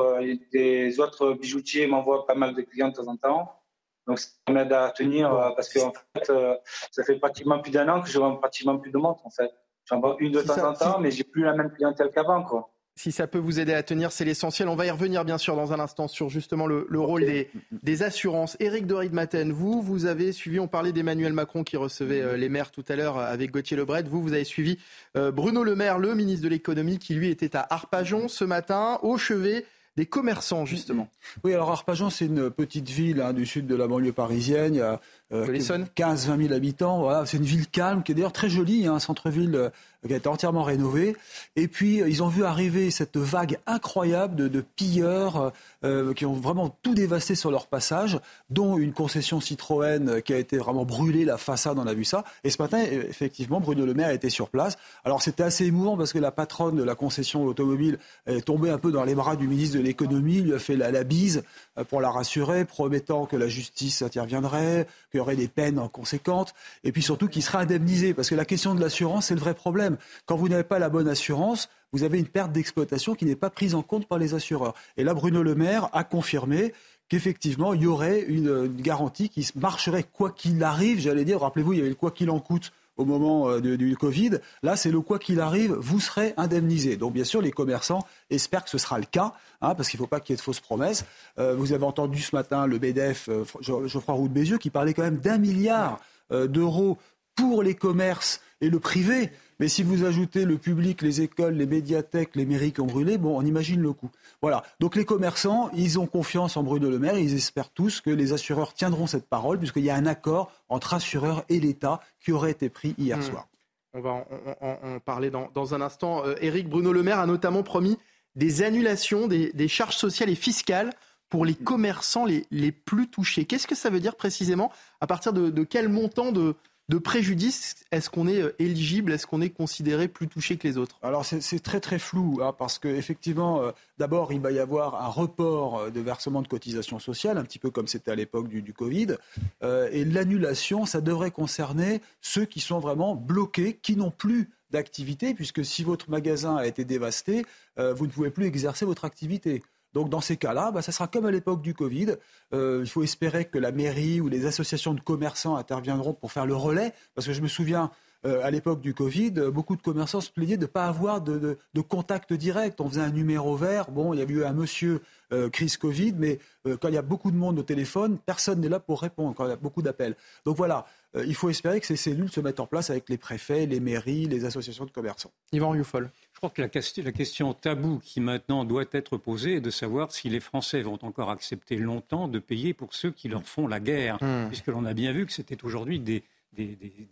des autres bijoutiers m'envoient pas mal de clients de temps en temps. Donc ça m'aide à tenir euh, parce que en fait, euh, ça fait pratiquement plus d'un an que je vends pratiquement plus de montres en fait. J'en vends une de temps en temps, mais j'ai plus la même clientèle qu'avant quoi. Si ça peut vous aider à tenir, c'est l'essentiel. On va y revenir bien sûr dans un instant sur justement le, rôle des, des, assurances. Éric de Maten, vous, vous avez suivi, on parlait d'Emmanuel Macron qui recevait euh, les maires tout à l'heure avec Gauthier Lebret. Vous, vous avez suivi Bruno Le Maire, le ministre de l'économie, qui lui était à Arpajon ce matin, au chevet des commerçants, justement. Oui, alors Arpajon, c'est une petite ville hein, du sud de la banlieue parisienne. Il y a 15-20 000 habitants. Voilà, c'est une ville calme, qui est d'ailleurs très jolie, hein, un centre-ville euh, qui a entièrement rénové. Et puis, euh, ils ont vu arriver cette vague incroyable de, de pilleurs euh, qui ont vraiment tout dévasté sur leur passage, dont une concession Citroën qui a été vraiment brûlée, la façade, on a vu ça. Et ce matin, effectivement, Bruno Le Maire était sur place. Alors, c'était assez émouvant parce que la patronne de la concession automobile est tombée un peu dans les bras du ministre de l'économie, lui a fait la, la bise pour la rassurer, promettant que la justice interviendrait, qu'il y aurait des peines conséquentes, et puis surtout qu'il sera indemnisé. Parce que la question de l'assurance, c'est le vrai problème. Quand vous n'avez pas la bonne assurance, vous avez une perte d'exploitation qui n'est pas prise en compte par les assureurs. Et là, Bruno Le Maire a confirmé qu'effectivement, il y aurait une, garantie qui marcherait quoi qu'il arrive. J'allais dire, rappelez-vous, il y avait le quoi qu'il en coûte au moment euh, du Covid. Là, c'est le quoi qu'il arrive, vous serez indemnisé. Donc, bien sûr, les commerçants espèrent que ce sera le cas, hein, parce qu'il ne faut pas qu'il y ait de fausses promesses. Euh, vous avez entendu ce matin le BDF, euh, Geoffroy Roux de Bézieux, qui parlait quand même d'un milliard d'euros pour les commerces et le privé. Mais si vous ajoutez le public, les écoles, les médiathèques, les mairies qui ont brûlé, bon, on imagine le coût. Voilà. Donc les commerçants, ils ont confiance en Bruno Le Maire. Ils espèrent tous que les assureurs tiendront cette parole, puisqu'il y a un accord entre assureurs et l'État qui aurait été pris hier hmm. soir. On va en, parler dans, un instant. Euh, Éric Bruno Le Maire a notamment promis des annulations des, charges sociales et fiscales pour les commerçants les, plus touchés. Qu'est-ce que ça veut dire précisément? À partir de quel montant de, de préjudice, est-ce qu'on est euh, éligible, est-ce qu'on est considéré plus touché que les autres? Alors c'est très très flou, hein, parce qu'effectivement, euh, d'abord, il va y avoir un report euh, de versement de cotisations sociales, un petit peu comme c'était à l'époque du, Covid, et l'annulation, ça devrait concerner ceux qui sont vraiment bloqués, qui n'ont plus d'activité, puisque si votre magasin a été dévasté, vous ne pouvez plus exercer votre activité. Donc dans ces cas-là, bah, ça sera comme à l'époque du Covid. Euh, il faut espérer que la mairie ou les associations de commerçants interviendront pour faire le relais, parce que je me souviens. Euh, à l'époque du Covid, beaucoup de commerçants se plaignaient de ne pas avoir de, contact direct. On faisait un numéro vert. Bon, il y a eu un monsieur euh, crise Covid, mais quand il y a beaucoup de monde au téléphone, personne n'est là pour répondre quand il y a beaucoup d'appels. Donc voilà, il faut espérer que ces cellules se mettent en place avec les préfets, les mairies, les associations de commerçants. Yvan Youfol. Je crois que la, question taboue qui maintenant doit être posée est de savoir si les Français vont encore accepter longtemps de payer pour ceux qui leur font la guerre, hmm. puisque l'on a bien vu que c'était aujourd'hui des,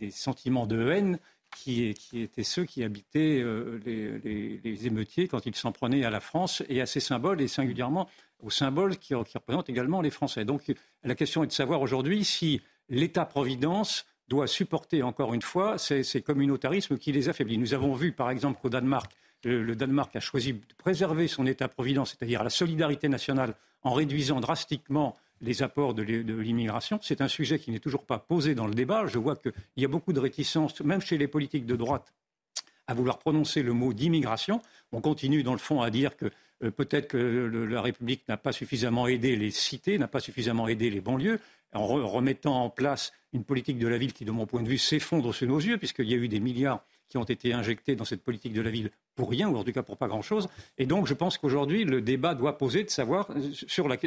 sentiments de haine qui, étaient ceux qui habitaient euh, les, émeutiers quand ils s'en prenaient à la France et à ses symboles, et singulièrement aux symboles qui, représentent également les Français. Donc la question est de savoir aujourd'hui si l'État-providence doit supporter encore une fois ces, communautarismes qui les affaiblit. Nous avons vu par exemple qu'au Danemark, le, Danemark a choisi de préserver son État-providence, c'est-à-dire la solidarité nationale, en réduisant drastiquement les apports de l'immigration. C'est un sujet qui n'est toujours pas posé dans le débat. Je vois qu'il y a beaucoup de réticences, même chez les politiques de droite, à vouloir prononcer le mot d'immigration. On continue, dans le fond, à dire que euh, peut-être que la République n'a pas suffisamment aidé les cités, n'a pas suffisamment aidé les banlieues, en remettant en place une politique de la ville qui, de mon point de vue, s'effondre sous nos yeux, puisqu'il y a eu des milliards qui ont été injectés dans cette politique de la ville pour rien, ou en tout cas pour pas grand-chose. Et donc, je pense qu'aujourd'hui, le débat doit poser de savoir euh, sur la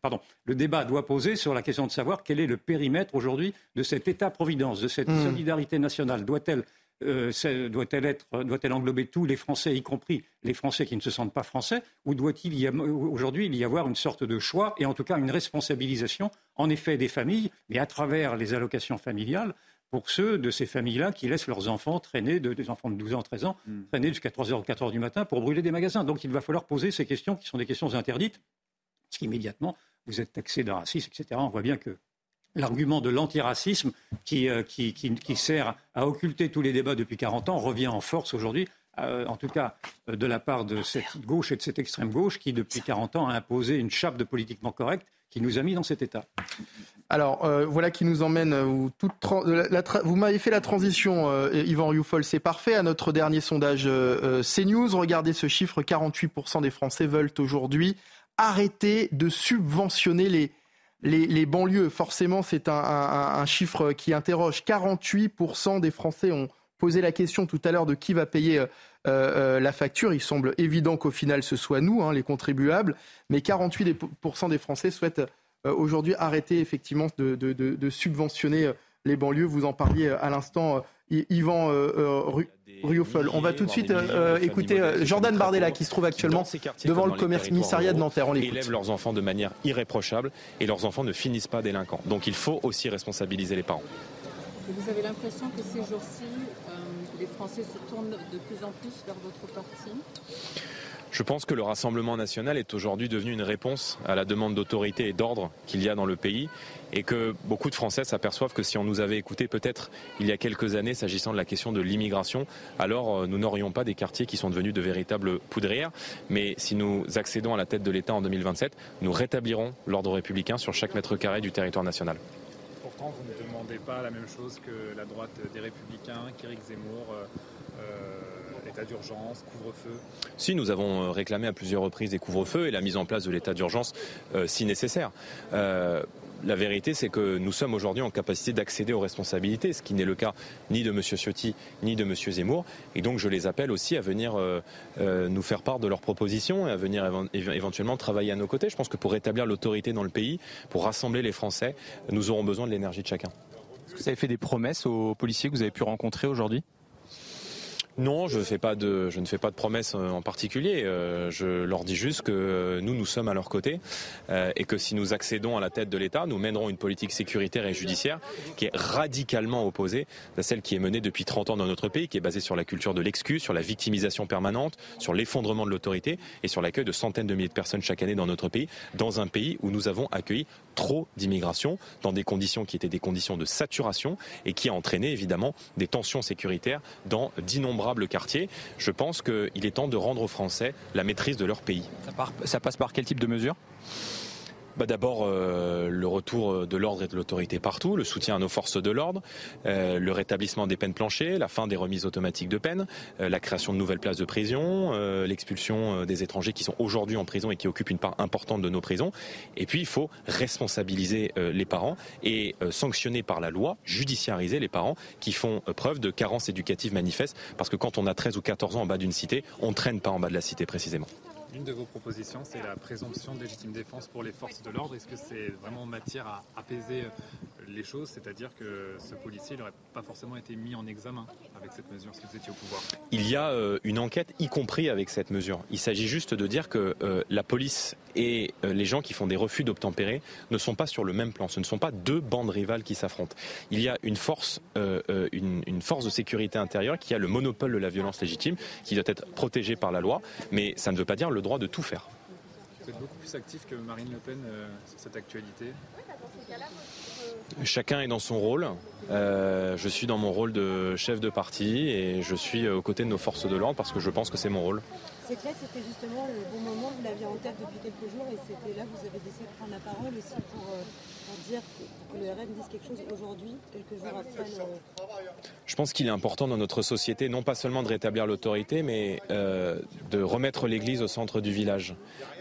pardon, le débat doit poser sur la question de savoir quel est le périmètre aujourd'hui de cet État-providence, de cette hmm. solidarité nationale. Doit-elle euh, doit-elle être, doit-elle englober tous les Français, y compris les Français qui ne se sentent pas français, ou doit-il y aujourd'hui y avoir une sorte de choix et en tout cas une responsabilisation, en effet, des familles, mais à travers les allocations familiales, pour ceux de ces familles-là qui laissent leurs enfants traîner, des enfants de 12 ans, 13 ans, hmm. traîner jusqu'à 3h ou 4h du matin pour brûler des magasins. Donc il va falloir poser ces questions qui sont des questions interdites, parce qu'immédiatement, vous êtes taxé de racisme, etc. On voit bien que l'argument de l'antiracisme qui, euh, qui, qui, sert à occulter tous les débats depuis 40 ans revient en force aujourd'hui, euh, en tout cas euh, de la part de cette gauche et de cette extrême gauche qui, depuis 40 ans, a imposé une chape de politiquement correct qui nous a mis dans cet état. Alors euh, voilà qui nous emmène, euh, vous, m'avez fait la transition, euh, Yvan Rioufol, c'est parfait, à notre dernier sondage CNews. Regardez ce chiffre, 48% des Français veulent aujourd'hui arrêter de subventionner les, banlieues. Forcément, c'est un, chiffre qui interroge. 48% des Français ont posé la question tout à l'heure de qui va payer euh, la facture. Il semble évident qu'au final, ce soit nous, hein, les contribuables, mais 48% des Français souhaitent euh, aujourd'hui arrêter effectivement de, subventionner euh, les banlieues. Vous en parliez à l'instant, Yvan Rioufol. On va tout de suite écouter Jordan Bardella qui se trouve actuellement devant le commerce commissariat de Nanterre. On élèvent leurs enfants de manière irréprochable et leurs enfants ne finissent pas délinquants. Donc il faut aussi responsabiliser les parents. Vous avez l'impression que ces jours-ci, les Français se tournent de plus en plus vers votre parti je pense que le Rassemblement national est aujourd'hui devenu une réponse à la demande d'autorité et d'ordre qu'il y a dans le pays et que beaucoup de Français s'aperçoivent que si on nous avait écouté peut-être il y a quelques années s'agissant de la question de l'immigration, alors euh, nous n'aurions pas des quartiers qui sont devenus de véritables poudrières. Mais si nous accédons à la tête de l'État en 2027, nous rétablirons l'ordre républicain sur chaque mètre carré du territoire national vous ne demandez pas la même chose que la droite des Républicains, qu'Éric Zemmour, euh, euh, l'état d'urgence, couvre-feu? Si, nous avons euh, réclamé à plusieurs reprises des couvre-feux et la mise en place de l'état d'urgence si nécessaire la vérité, c'est que nous sommes aujourd'hui en capacité d'accéder aux responsabilités, ce qui n'est le cas ni de M. Ciotti ni de M. Zemmour. Et donc, je les appelle aussi à venir euh, euh, nous faire part de leurs propositions et à venir éventuellement travailler à nos côtés. Je pense que pour rétablir l'autorité dans le pays, pour rassembler les Français, nous aurons besoin de l'énergie de chacun. Est-ce que vous avez fait des promesses aux policiers que vous avez pu rencontrer aujourd'hui? Non, je, ne fais pas de promesses euh, en particulier. Euh, je leur dis juste que euh, nous, nous sommes à leur côté et que si nous accédons à la tête de l'État, nous mènerons une politique sécuritaire et judiciaire qui est radicalement opposée à celle qui est menée depuis 30 ans dans notre pays, qui est basée sur la culture de l'excuse, sur la victimisation permanente, sur l'effondrement de l'autorité et sur l'accueil de centaines de milliers de personnes chaque année dans notre pays, dans un pays où nous avons accueilli trop d'immigration, dans des conditions qui étaient des conditions de saturation et qui a entraîné évidemment des tensions sécuritaires dans d'innombrables Je pense qu'il est temps de rendre aux Français la maîtrise de leur pays. ça passe par quel type de mesures? Bah D'abord, euh, le retour de l'ordre et de l'autorité partout, le soutien à nos forces de l'ordre, euh, le rétablissement des peines planchées, la fin des remises automatiques de peine, euh, la création de nouvelles places de prison, l'expulsion des étrangers qui sont aujourd'hui en prison et qui occupent une part importante de nos prisons. Et puis, il faut responsabiliser les parents et sanctionner par la loi, judiciariser les parents qui font preuve de carence éducative manifeste. Parce que quand on a 13 ou 14 ans en bas d'une cité, on ne traîne pas en bas de la cité précisément. Une de vos propositions, c'est la présomption de légitime défense pour les forces de l'ordre. Est-ce que c'est vraiment matière à apaiser euh, les choses, c'est-à-dire que ce policier n'aurait pas forcément été mis en examen avec cette mesure si vous étiez au pouvoir Il y a euh, une enquête, y compris avec cette mesure. Il s'agit juste de dire que euh, la police et euh, les gens qui font des refus d'obtempérer ne sont pas sur le même plan. Ce ne sont pas deux bandes rivales qui s'affrontent. Il y a une force, une, une force de sécurité intérieure qui a le monopole de la violence légitime, qui doit être protégée par la loi, mais ça ne veut pas dire le droit de tout faire. Vous êtes beaucoup plus actif que Marine Le Pen sur cette actualité Chacun est dans son rôle. Euh, je suis dans mon rôle de chef de parti et je suis aux côtés de nos forces de l'ordre parce que je pense que c'est mon rôle. C'était justement le bon moment, vous l'aviez en tête depuis quelques jours et c'était là que vous avez décidé de prendre la parole aussi pour, euh, le Je pense qu'il est important dans notre société non pas seulement de rétablir l'autorité, mais euh, de remettre l'Église au centre du village.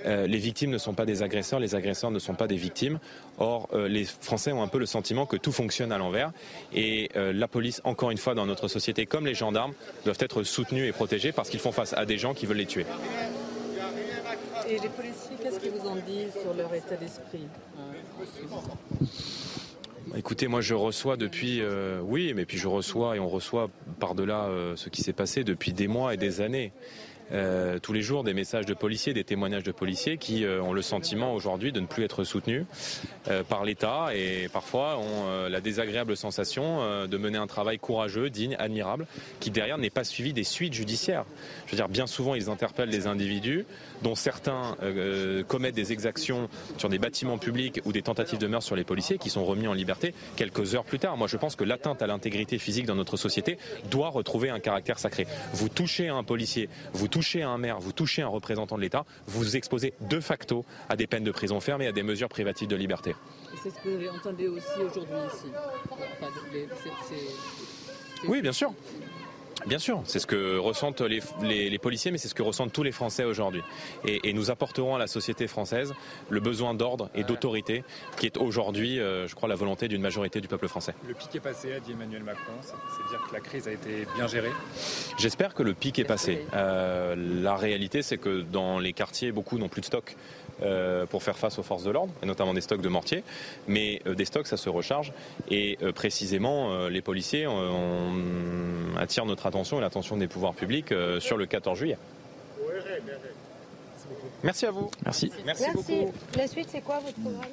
les victimes ne sont pas des agresseurs, les agresseurs ne sont pas des victimes. Or, les Français ont un peu le sentiment que tout fonctionne à l'envers et euh, la police, encore une fois, dans notre société, comme les gendarmes, doivent être soutenus et protégés parce qu'ils font face à des gens qui veulent les tuer. Et les policiers, qu'est-ce qu'ils vous en disent sur leur état d'esprit euh, Écoutez, moi je reçois depuis, euh, oui, mais puis je reçois et on reçoit par-delà ce qui s'est passé depuis des mois et des années. Euh, tous les jours des messages de policiers, des témoignages de policiers qui euh, ont le sentiment aujourd'hui de ne plus être soutenus euh, par l'État et parfois ont la désagréable sensation de mener un travail courageux, digne, admirable, qui derrière n'est pas suivi des suites judiciaires. Je veux dire, bien souvent ils interpellent des individus dont certains commettent des exactions sur des bâtiments publics ou des tentatives de meurtre sur les policiers qui sont remis en liberté quelques heures plus tard. Moi je pense que l'atteinte à l'intégrité physique dans notre société doit retrouver un caractère sacré. Vous touchez à un policier, vous touchez touchez un maire, vous touchez un représentant de l'État, vous vous exposez de facto à des peines de prison ferme et à des mesures privatives de liberté. C'est ce que vous entendez aussi aujourd'hui ici. oui, bien sûr. Bien sûr, c'est ce que ressentent les, policiers, mais c'est ce que ressentent tous les Français aujourd'hui. Et, nous apporterons à la société française le besoin d'ordre et d'autorité qui est aujourd'hui, euh, je crois, la volonté d'une majorité du peuple français. Le pic est passé, a dit Emmanuel Macron, c'est dire que la crise a été bien gérée J'espère que le pic est passé. Euh, la réalité, c'est que dans les quartiers, beaucoup n'ont plus de stock. Euh, pour faire face aux forces de l'ordre, et notamment des stocks de mortiers. Mais euh, des stocks, ça se recharge. Et euh, précisément, les policiers attirent notre attention et l'attention des pouvoirs publics sur le 14 juillet. Merci à vous. Merci. Merci, beaucoup. La suite, c'est quoi votre programme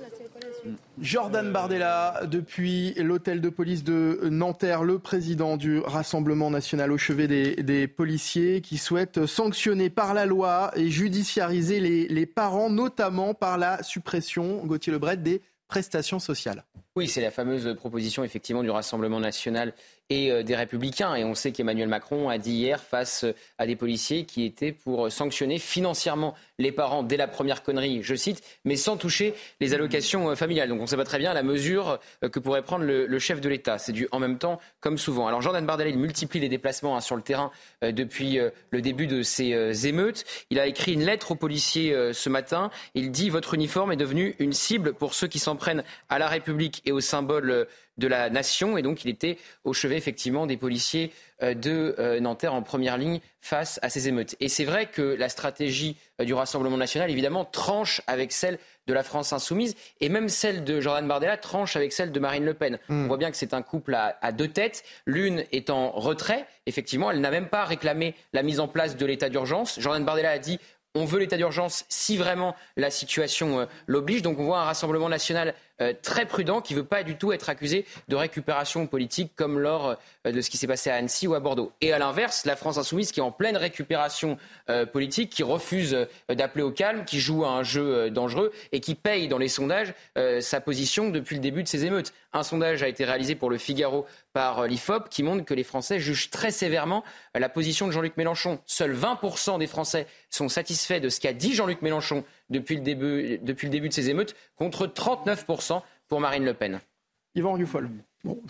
Jordan Bardella, depuis l'hôtel de police de Nanterre, le président du Rassemblement national au chevet des, policiers qui souhaite sanctionner par la loi et judiciariser les, parents, notamment par la suppression, Gauthier Lebret, des prestations sociales. Oui, c'est la fameuse proposition effectivement du Rassemblement national et euh, des Républicains. Et on sait qu'Emmanuel Macron a dit hier face à des policiers qui étaient pour sanctionner financièrement les parents dès la première connerie, je cite, mais sans toucher les allocations euh, familiales. Donc on ne sait pas très bien la mesure euh, que pourrait prendre le, chef de l'État. C'est du en même temps comme souvent. Alors Jordan Bardella, il multiplie les déplacements hein, sur le terrain depuis le début de ces émeutes. Il a écrit une lettre aux policiers ce matin. Il dit Votre uniforme est devenu une cible pour ceux qui s'en prennent à la République et au symbole de la nation. Et donc, il était au chevet, effectivement, des policiers euh, de euh, Nanterre en première ligne face à ces émeutes. Et c'est vrai que la stratégie euh, du Rassemblement national, évidemment, tranche avec celle de la France insoumise et même celle de Jordan Bardella tranche avec celle de Marine Le Pen. Hmm. On voit bien que c'est un couple à, à deux têtes. L'une est en retrait. Effectivement, elle n'a même pas réclamé la mise en place de l'état d'urgence. Jordan Bardella a dit on veut l'état d'urgence si vraiment la situation euh, l'oblige. Donc on voit un Rassemblement national euh, très prudent qui ne veut pas du tout être accusé de récupération politique comme lors euh, de ce qui s'est passé à Annecy ou à Bordeaux. Et à l'inverse, la France insoumise qui est en pleine récupération politique, qui refuse d'appeler au calme, qui joue à un jeu dangereux et qui paye dans les sondages sa position depuis le début de ces émeutes. Un sondage a été réalisé pour le Figaro par l'IFOP qui montre que les Français jugent très sévèrement la position de Jean-Luc Mélenchon. Seuls 20% des Français sont satisfaits de ce qu'a dit Jean-Luc Mélenchon depuis le, début, depuis le début de ces émeutes, contre 39% pour Marine Le Pen. Yvan Rufol. Bon,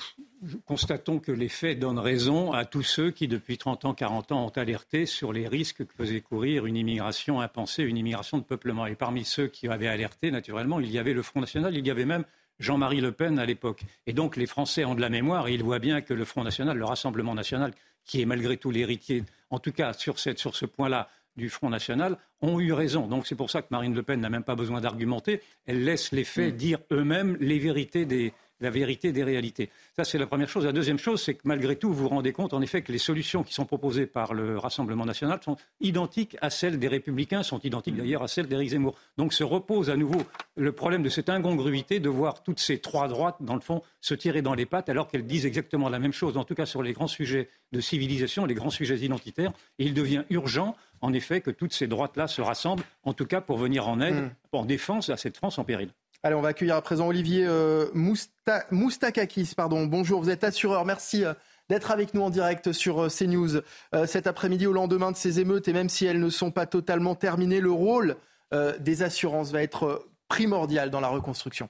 constatons que les faits donnent raison à tous ceux qui, depuis 30 ans, 40 ans, ont alerté sur les risques que faisait courir une immigration impensée, une immigration de peuplement. Et parmi ceux qui avaient alerté, naturellement, il y avait le Front National, il y avait même Jean-Marie Le Pen à l'époque. Et donc les Français ont de la mémoire et ils voient bien que le Front National, le Rassemblement National, qui est malgré tout l'héritier, en tout cas sur, sur ce point-là, du Front National, ont eu raison. Donc c'est pour ça que Marine Le Pen n'a même pas besoin d'argumenter. Elle laisse les faits mm. dire eux-mêmes les vérités des, la vérité des réalités. Ça, c'est la première chose. La deuxième chose, c'est que malgré tout, vous vous rendez compte, en effet, que les solutions qui sont proposées par le Rassemblement national sont identiques à celles des Républicains, sont identiques d'ailleurs à celles d'Éric Zemmour. Donc se repose à nouveau le problème de cette incongruité de voir toutes ces trois droites, dans le fond, se tirer dans les pattes alors qu'elles disent exactement la même chose, en tout cas sur les grands sujets de civilisation, les grands sujets identitaires. Et il devient urgent, en effet, que toutes ces droites-là se rassemblent, en tout cas pour venir en aide, mm. en défense à cette France en péril. Allez, on va accueillir à présent Olivier euh, Moustakakis. Pardon. Bonjour, vous êtes assureur. Merci euh, d'être avec nous en direct sur euh, CNews cet après-midi au lendemain de ces émeutes. Et même si elles ne sont pas totalement terminées, le rôle des assurances va être primordial dans la reconstruction.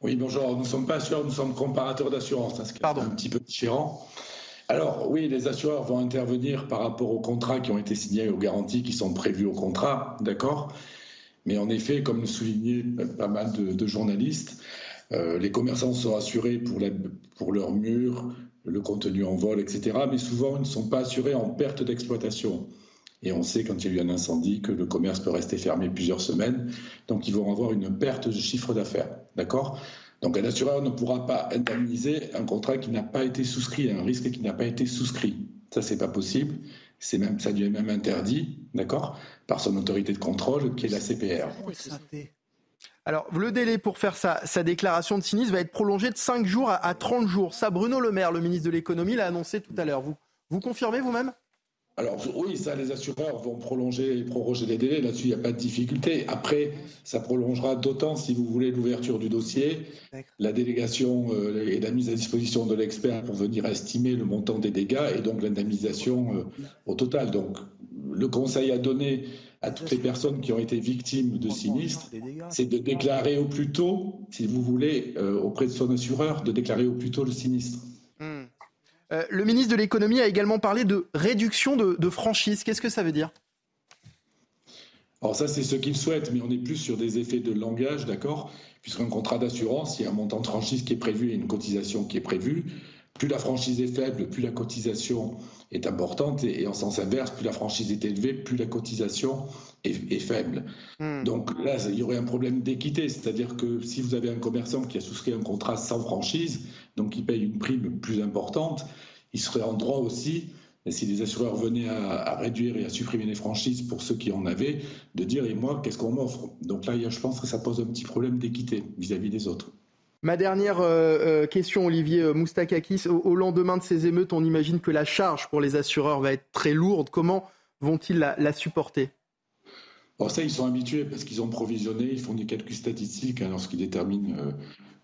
Oui, bonjour. Nous ne sommes pas assureurs, nous sommes comparateurs d'assurance. Ce un petit peu différent. Alors oui, les assureurs vont intervenir par rapport aux contrats qui ont été signés, aux garanties qui sont prévues au contrat, d'accord? Mais en effet, comme le soulignaient pas mal de, journalistes, euh, les commerçants sont assurés pour, pour leurs murs, le contenu en vol, etc. Mais souvent, ils ne sont pas assurés en perte d'exploitation. Et on sait quand il y a eu un incendie que le commerce peut rester fermé plusieurs semaines. Donc ils vont avoir une perte de chiffre d'affaires. D'accord? Donc un assureur ne pourra pas indemniser un contrat qui n'a pas été souscrit, un risque qui n'a pas été souscrit. Ça, c'est pas possible. C'est même, ça devient même interdit, d'accord par son autorité de contrôle, qui est la CPR. Alors, le délai pour faire sa, déclaration de sinistre va être prolongé de 5 jours à, 30 jours. Ça, Bruno Le Maire, le ministre de l'économie, l'a annoncé tout à l'heure. Vous, vous confirmez vous-même? Alors oui, ça, les assureurs vont prolonger et proroger les délais. Là-dessus, il n'y a pas de difficulté. Après, ça prolongera d'autant, si vous voulez, l'ouverture du dossier, la délégation euh, et la mise à disposition de l'expert pour venir estimer le montant des dégâts et donc l'indemnisation euh, au total. Donc, le conseil à donner à toutes les personnes qui ont été victimes de sinistres, c'est de déclarer au plus tôt, si vous voulez, euh, auprès de son assureur, de déclarer au plus tôt le sinistre. Euh, le ministre de l'économie a également parlé de réduction de, franchise. Qu'est-ce que ça veut dire? Alors ça, c'est ce qu'il souhaite, mais on est plus sur des effets de langage, d'accord? Puisqu'un contrat d'assurance, il y a un montant de franchise qui est prévu et une cotisation qui est prévue. Plus la franchise est faible, plus la cotisation est importante, et, en sens inverse, plus la franchise est élevée, plus la cotisation est, faible. Hmm. Donc là, il y aurait un problème d'équité, c'est-à-dire que si vous avez un commerçant qui a souscrit un contrat sans franchise, donc qui paye une prime plus importante, il serait en droit aussi, si les assureurs venaient à, réduire et à supprimer les franchises pour ceux qui en avaient, de dire et moi, qu'est-ce qu'on m'offre? Donc là, je pense que ça pose un petit problème d'équité vis-à-vis des autres. Ma dernière euh, euh, question, Olivier Moustakakis. Au, lendemain de ces émeutes, on imagine que la charge pour les assureurs va être très lourde. Comment vont-ils la, supporter? Ça, ils sont habitués parce qu'ils ont provisionné, ils font des calculs statistiques hein, lorsqu'ils déterminent euh,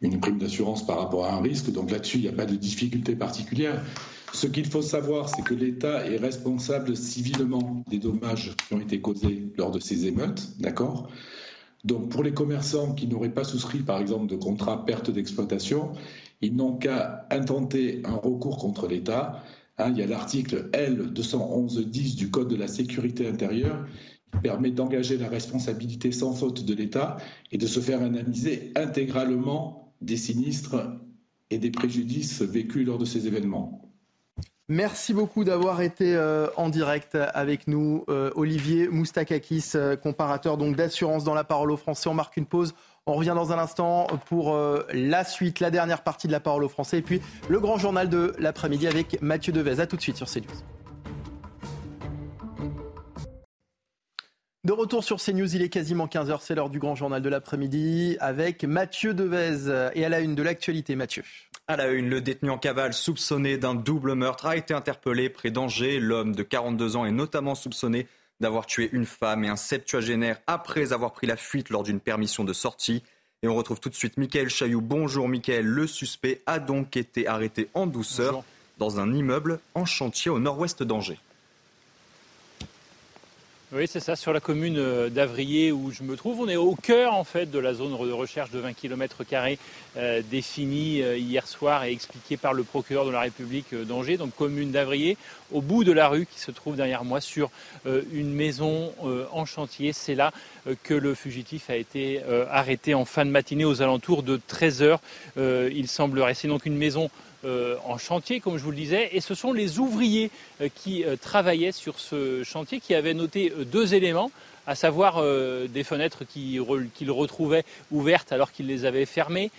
une prime d'assurance par rapport à un risque. Donc là-dessus, il n'y a pas de difficulté particulière. Ce qu'il faut savoir, c'est que l'État est responsable civilement des dommages qui ont été causés lors de ces émeutes, d'accord? Donc pour les commerçants qui n'auraient pas souscrit, par exemple, de contrat perte d'exploitation, ils n'ont qu'à intenter un recours contre l'État. Hein, il y a l'article L211-10 du Code de la sécurité intérieure qui permet d'engager la responsabilité sans faute de l'État et de se faire indemniser intégralement des sinistres et des préjudices vécus lors de ces événements. Merci beaucoup d'avoir été euh, en direct avec nous, euh, Olivier Moustakakis, euh, comparateur donc d'assurance dans la parole aux Français. On marque une pause. On revient dans un instant pour la suite, la dernière partie de la parole aux Français, et puis le grand journal de l'après-midi avec Mathieu Devez. A tout de suite sur CNews. De retour sur CNews, il est quasiment 15h, c'est l'heure du grand journal de l'après-midi avec Mathieu Devez. Et à la une de l'actualité, Mathieu. À la une, le détenu en cavale soupçonné d'un double meurtre a été interpellé près d'Angers. L'homme de 42 ans est notamment soupçonné d'avoir tué une femme et un septuagénaire après avoir pris la fuite lors d'une permission de sortie. Et on retrouve tout de suite Michael Chailloux. Bonjour Michael, le suspect a donc été arrêté en douceur dans un immeuble en chantier au nord-ouest d'Angers. Oui, c'est ça, sur la commune euh, d'Avrier où je me trouve. On est au cœur en fait de la zone de recherche de 20 km euh, définie euh, hier soir et expliquée par le procureur de la République d'Angers, donc commune d'Avrier, au bout de la rue qui se trouve derrière moi sur une maison en chantier. C'est là que le fugitif a été arrêté en fin de matinée aux alentours de 13 heures. il semblerait. C'est donc une maison en chantier, comme je vous le disais, et ce sont les ouvriers euh, qui euh, travaillaient sur ce chantier qui avaient noté deux éléments. À savoir des fenêtres qu'il retrouvait ouvertes alors qu'il les avait fermées,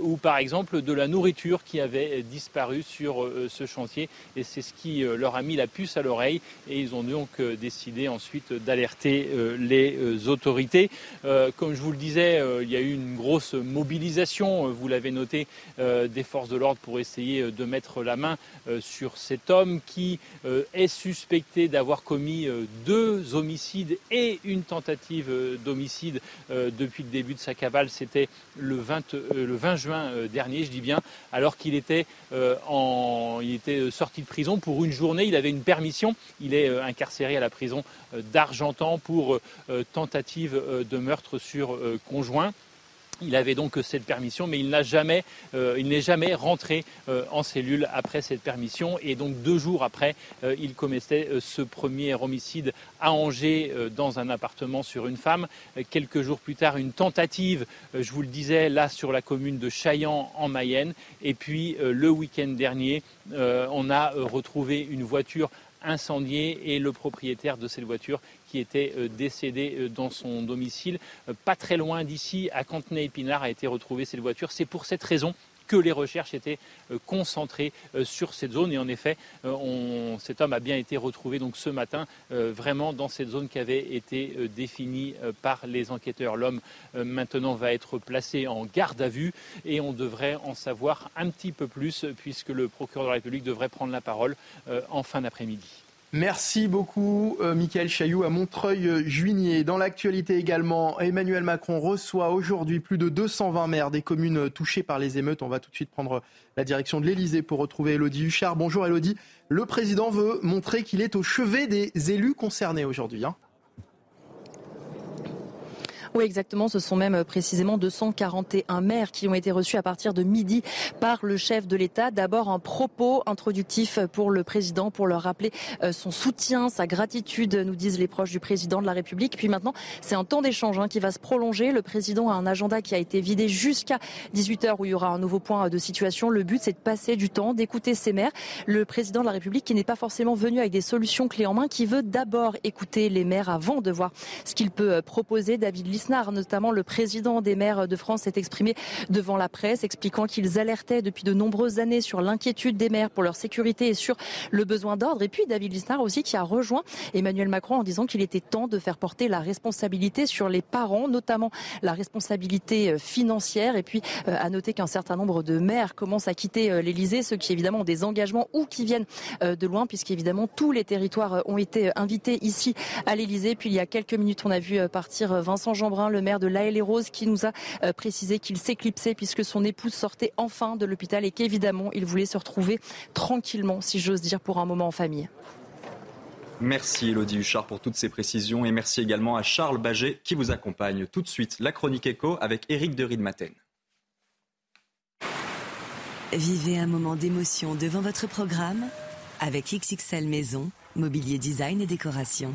ou par exemple de la nourriture qui avait disparu sur ce chantier. Et c'est ce qui leur a mis la puce à l'oreille et ils ont donc décidé ensuite d'alerter les autorités. Comme je vous le disais, il y a eu une grosse mobilisation, vous l'avez noté, des forces de l'ordre pour essayer de mettre la main sur cet homme qui est suspecté d'avoir commis deux homicides et une tentative d'homicide depuis le début de sa cavale. C'était le 20, le 20 juin dernier, je dis bien, alors qu'il était, en, il était sorti de prison pour une journée. Il avait une permission. Il est incarcéré à la prison d'Argentan pour tentative de meurtre sur conjoint. Il avait donc cette permission, mais il euh, n'est jamais rentré euh, en cellule après cette permission. Et donc deux jours après, euh, il commettait ce premier homicide à Angers dans un appartement sur une femme. quelques jours plus tard, une tentative, je vous le disais, là sur la commune de Chaillan en Mayenne. Et puis le week-end dernier, on a retrouvé une voiture incendiée et le propriétaire de cette voiture qui était euh, décédé euh, dans son domicile. Euh, pas très loin d'ici, à Cantenay-Épinard, a été retrouvée cette voiture. C'est pour cette raison que les recherches étaient concentrées sur cette zone. Et en effet, cet homme a bien été retrouvé ce matin vraiment dans cette zone qui avait été définie par les enquêteurs. L'homme maintenant va être placé en garde à vue et on devrait en savoir un petit peu plus puisque le procureur de la République devrait prendre la parole en fin d'après-midi. Merci beaucoup, euh, Michael Chailloux, à Montreuil-Juigné. Dans l'actualité également, Emmanuel Macron reçoit aujourd'hui plus de 220 maires des communes touchées par les émeutes. On va tout de suite prendre la direction de l'Elysée pour retrouver Elodie Huchard. Bonjour Elodie. Le président veut montrer qu'il est au chevet des élus concernés aujourd'hui. Hein. Oui, exactement. Ce sont même euh, précisément 241 maires qui ont été reçus à partir de midi par le chef de l'État. D'abord un propos introductif pour le président pour leur rappeler euh, son soutien, sa gratitude, nous disent les proches du président de la République. Puis maintenant, c'est un temps d'échange hein, qui va se prolonger. Le président a un agenda qui a été vidé jusqu'à 18h où il y aura un nouveau point de situation. Le but, c'est de passer du temps, d'écouter ces maires. Le président de la République qui n'est pas forcément venu avec des solutions clés en main, qui veut d'abord écouter les maires avant de voir ce qu'il peut euh, proposer. David notamment le président des maires de France, s'est exprimé devant la presse, expliquant qu'ils alertaient depuis de nombreuses années sur l'inquiétude des maires pour leur sécurité et sur le besoin d'ordre. Et puis David Lisnard aussi qui a rejoint Emmanuel Macron en disant qu'il était temps de faire porter la responsabilité sur les parents, notamment la responsabilité euh, financière. Et puis euh, à noter qu'un certain nombre de maires commencent à quitter euh, l'Elysée, ceux qui évidemment ont des engagements ou qui viennent de loin, puisqu'évidemment tous les territoires ont été invités ici à l'Elysée. Puis il y a quelques minutes, on a vu partir Vincent Le maire de La les roses qui nous a euh, précisé qu'il s'éclipsait puisque son épouse sortait enfin de l'hôpital et qu'évidemment, il voulait se retrouver tranquillement, si j'ose dire, pour un moment en famille. Merci Elodie Huchard pour toutes ces précisions et merci également à Charles Baget qui vous accompagne. Tout de suite, la chronique écho avec Éric de Maten. Vivez un moment d'émotion devant votre programme avec XXL Maison, mobilier design et décoration.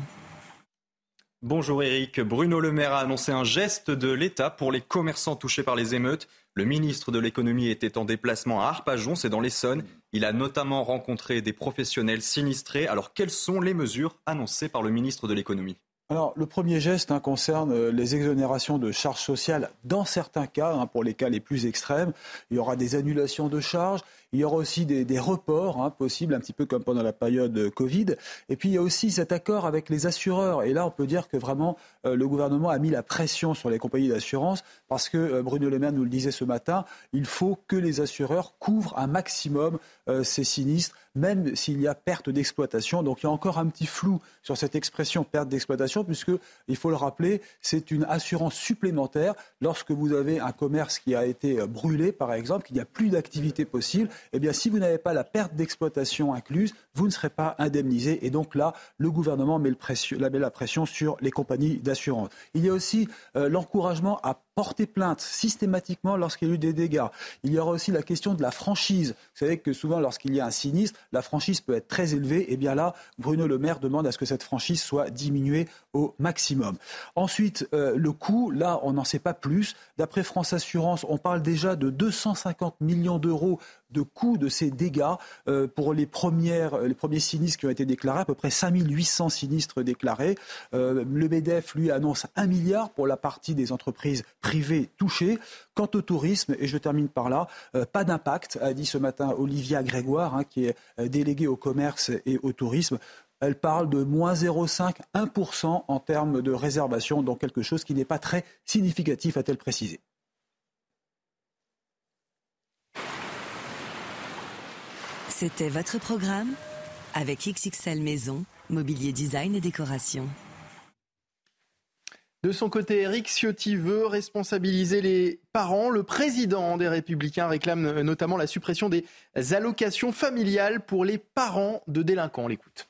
Bonjour Eric. Bruno Le Maire a annoncé un geste de l'État pour les commerçants touchés par les émeutes. Le ministre de l'économie était en déplacement à Arpajon, c'est dans l'Essonne. Il a notamment rencontré des professionnels sinistrés. Alors quelles sont les mesures annoncées par le ministre de l'économie? Alors, le premier geste hein, concerne euh, les exonérations de charges sociales dans certains cas, hein, pour les cas les plus extrêmes. Il y aura des annulations de charges, il y aura aussi des, reports hein, possibles, un petit peu comme pendant la période Covid. Et puis il y a aussi cet accord avec les assureurs. Et là, on peut dire que vraiment, euh, le gouvernement a mis la pression sur les compagnies d'assurance parce que euh, Bruno Le Maire nous le disait ce matin, il faut que les assureurs couvrent un maximum euh, ces sinistres, même s'il y a perte d'exploitation. Donc il y a encore un petit flou sur cette expression perte d'exploitation, puisque, il faut le rappeler, c'est une assurance supplémentaire lorsque vous avez un commerce qui a été brûlé, par exemple, qu'il n'y a plus d'activité possible eh bien, si vous n'avez pas la perte d'exploitation incluse, vous ne serez pas indemnisé. Et donc là, le gouvernement met, la pression sur les compagnies d'assurance. Il y a aussi euh, l'encouragement à porter plainte systématiquement lorsqu'il y a eu des dégâts. Il y aura aussi la question de la franchise. Vous savez que souvent, lorsqu'il y a un sinistre, la franchise peut être très élevée. Et eh bien là, Bruno Le Maire demande à ce que cette franchise soit diminuée au maximum. Ensuite, euh, le coût, là, on n'en sait pas plus. D'après France Assurance, on parle déjà de 250 millions d'euros de coût de ces dégâts pour les, premières, les premiers sinistres qui ont été déclarés, à peu près 5800 sinistres déclarés. le MEDEF, lui, annonce un milliard pour la partie des entreprises privées touchées. Quant au tourisme, et je termine par là, pas d'impact, a dit ce matin Olivia Grégoire, hein, qui est déléguée au commerce et au tourisme elle parle de moins 0,5, 1% en termes de réservation, donc quelque chose qui n'est pas très significatif, a-t-elle précisé. C'était votre programme avec XXL Maison, Mobilier Design et Décoration. De son côté, Eric Ciotti veut responsabiliser les parents. Le président des Républicains réclame notamment la suppression des allocations familiales pour les parents de délinquants. L'écoute.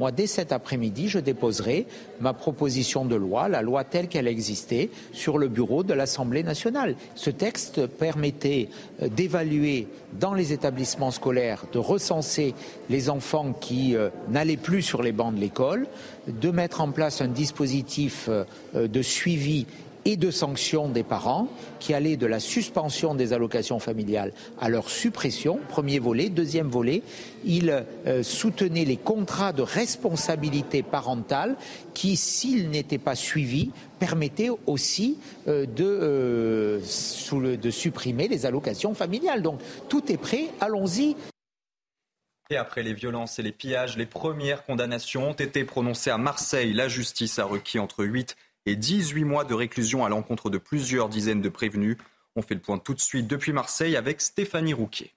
Moi, dès cet après-midi, je déposerai ma proposition de loi, la loi telle qu'elle existait, sur le bureau de l'Assemblée nationale. Ce texte permettait euh, d'évaluer dans les établissements scolaires, de recenser les enfants qui euh, n'allaient plus sur les bancs de l'école, de mettre en place un dispositif euh, de suivi et de sanctions des parents qui allaient de la suspension des allocations familiales à leur suppression, premier volet. Deuxième volet, il euh, soutenait les contrats de responsabilité parentale qui, s'ils n'étaient pas suivis, permettaient aussi euh, de, euh, de supprimer les allocations familiales. Donc tout est prêt, allons-y. Et après les violences et les pillages, les premières condamnations ont été prononcées à Marseille. La justice a requis entre 8 et 18 mois de réclusion à l'encontre de plusieurs dizaines de prévenus. On fait le point tout de suite depuis Marseille avec Stéphanie Rouquet.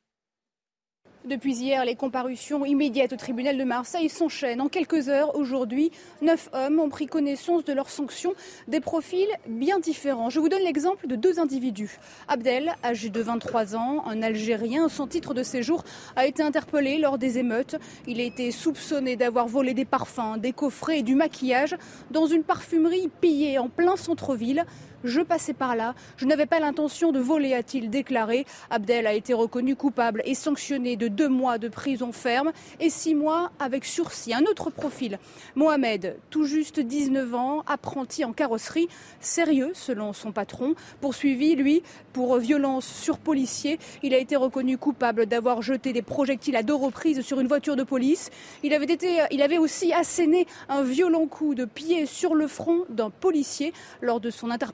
Depuis hier, les comparutions immédiates au tribunal de Marseille s'enchaînent. En quelques heures, aujourd'hui, neuf hommes ont pris connaissance de leurs sanctions, des profils bien différents. Je vous donne l'exemple de deux individus. Abdel, âgé de 23 ans, un Algérien sans titre de séjour, a été interpellé lors des émeutes. Il a été soupçonné d'avoir volé des parfums, des coffrets et du maquillage dans une parfumerie pillée en plein centre-ville. Je passais par là. Je n'avais pas l'intention de voler, a-t-il déclaré. Abdel a été reconnu coupable et sanctionné de deux mois de prison ferme et six mois avec sursis. Un autre profil, Mohamed, tout juste 19 ans, apprenti en carrosserie, sérieux selon son patron, poursuivi, lui, pour violence sur policier. Il a été reconnu coupable d'avoir jeté des projectiles à deux reprises sur une voiture de police. Il avait, aussi asséné un violent coup de pied sur le front d'un policier lors de son interpellation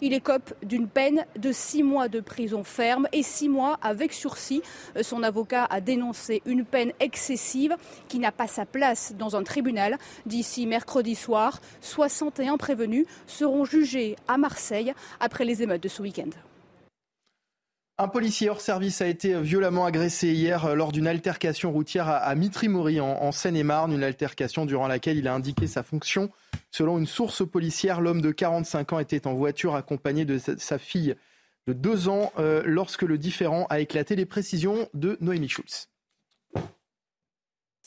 il écope d'une peine de six mois de prison ferme et six mois avec sursis. Son avocat a dénoncé une peine excessive qui n'a pas sa place dans un tribunal. D'ici mercredi soir, 61 prévenus seront jugés à Marseille après les émeutes de ce week-end. Un policier hors service a été violemment agressé hier euh, lors d'une altercation routière à Mitry-Mory en, Seine-et-Marne, une altercation durant laquelle il a indiqué sa fonction. Selon une source policière, l'homme de 45 ans était en voiture accompagné de sa fille de 2 ans euh, lorsque le différend a éclaté. Les précisions de Noémie Schulz.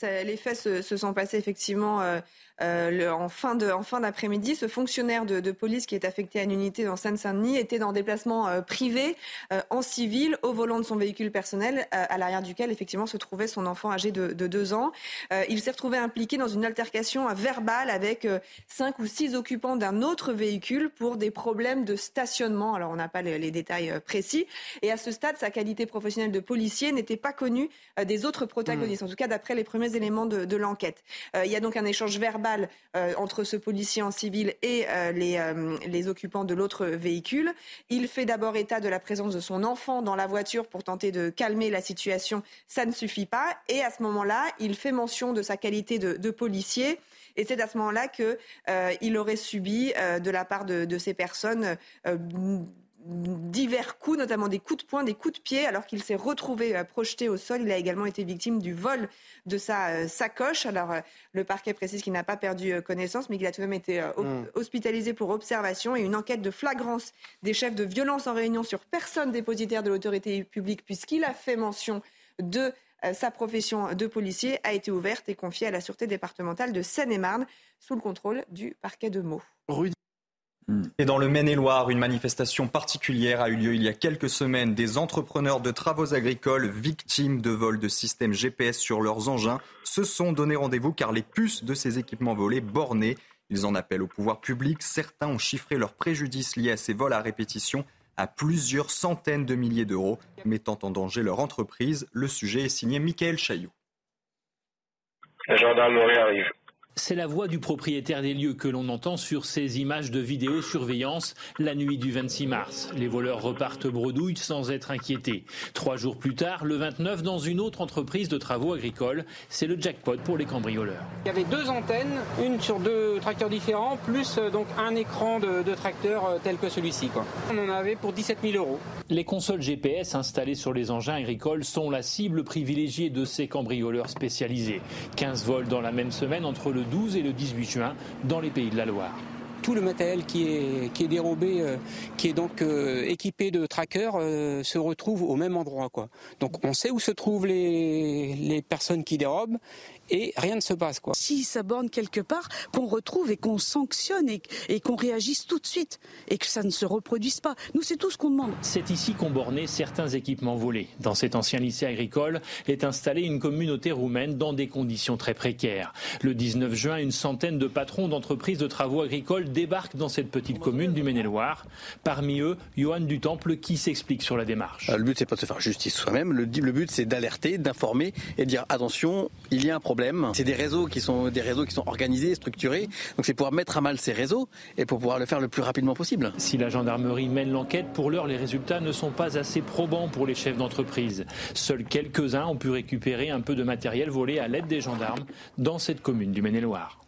Les faits se, sont passés effectivement euh, euh, en fin d'après-midi. Ce fonctionnaire de, police qui est affecté à une unité dans Seine-Saint-Denis était dans déplacement euh, privé en civil au volant de son véhicule personnel à l'arrière duquel effectivement se trouvait son enfant âgé de, de deux ans. il s'est retrouvé impliqué dans une altercation verbale avec cinq ou six occupants d'un autre véhicule pour des problèmes de stationnement. Alors on n'a pas les, les, détails précis. Et à ce stade, sa qualité professionnelle de policier n'était pas connue des autres protagonistes, mmh. en tout cas d'après les premiers éléments de, l'enquête. Euh, il y a donc un échange verbal euh, entre ce policier en civil et euh, les, les occupants de l'autre véhicule. Il fait d'abord état de la présence de son enfant dans la voiture pour tenter de calmer la situation. Ça ne suffit pas. Et à ce moment-là, il fait mention de sa qualité de, policier. Et c'est à ce moment-là qu'il aurait subi de la part de ces personnes divers coups, notamment des coups de poing, des coups de pied, alors qu'il s'est retrouvé euh, projeté au sol. Il a également été victime du vol de sa euh, sacoche. Alors, euh, le parquet précise qu'il n'a pas perdu connaissance, mais qu'il a tout de même été hmm. hospitalisé pour observation et une enquête de flagrance des chefs de violence en réunion sur personne dépositaire de l'autorité publique, puisqu'il a fait mention de sa profession de policier, a été ouverte et confiée à la Sûreté départementale de Seine-et-Marne sous le contrôle du parquet de Meaux. Et dans le Maine-et-Loire, une manifestation particulière a eu lieu il y a quelques semaines. Des entrepreneurs de travaux agricoles victimes de vols de systèmes GPS sur leurs engins se sont donné rendez-vous car les puces de ces équipements volés bornés. Ils en appellent au pouvoir public. Certains ont chiffré leurs préjudices liés à ces vols à répétition à plusieurs centaines de milliers d'euros, mettant en danger leur entreprise. Le sujet est signé Michael Chailloux. La gendarmerie arrive. C'est la voix du propriétaire des lieux que l'on entend sur ces images de vidéosurveillance la nuit du 26 mars. Les voleurs repartent bredouille sans être inquiétés. Trois jours plus tard, le 29, dans une autre entreprise de travaux agricoles, c'est le jackpot pour les cambrioleurs. Il y avait deux antennes, une sur deux tracteurs différents, plus euh, donc un écran de, de tracteur euh, tel que celui-ci. On en avait pour 17 000 euros. Les consoles GPS installées sur les engins agricoles sont la cible privilégiée de ces cambrioleurs spécialisés. 15 vols dans la même semaine entre le 12 et le 18 juin dans les pays de la Loire tout le matériel qui est, dérobé, euh, qui est donc euh, équipé de trackers, euh, se retrouve au même endroit. Donc on sait où se trouvent les personnes qui dérobent et rien ne se passe. Quoi. Si ça borne quelque part, qu'on retrouve et qu'on sanctionne et, et qu'on réagisse tout de suite et que ça ne se reproduise pas. Nous, c'est tout ce qu'on demande. C'est ici qu'ont borné certains équipements volés. Dans cet ancien lycée agricole est installée une communauté roumaine dans des conditions très précaires. Le 19 juin, une centaine de patrons d'entreprises de travaux agricoles débarquent dans cette petite commune du Maine-et-Loire. Parmi eux, Johan Dutemple qui s'explique sur la démarche. Le but, c'est pas de se faire justice soi-même. Le, le but, c'est d'alerter, d'informer et de dire attention, il y a un problème c'est des réseaux qui sont des réseaux qui sont organisés, structurés. Donc c'est pouvoir mettre à mal ces réseaux et pour pouvoir le faire le plus rapidement possible. Si la gendarmerie mène l'enquête, pour l'heure, les résultats ne sont pas assez probants pour les chefs d'entreprise. Seuls quelques-uns ont pu récupérer un peu de matériel volé à l'aide des gendarmes dans cette commune du Maine-et-Loire.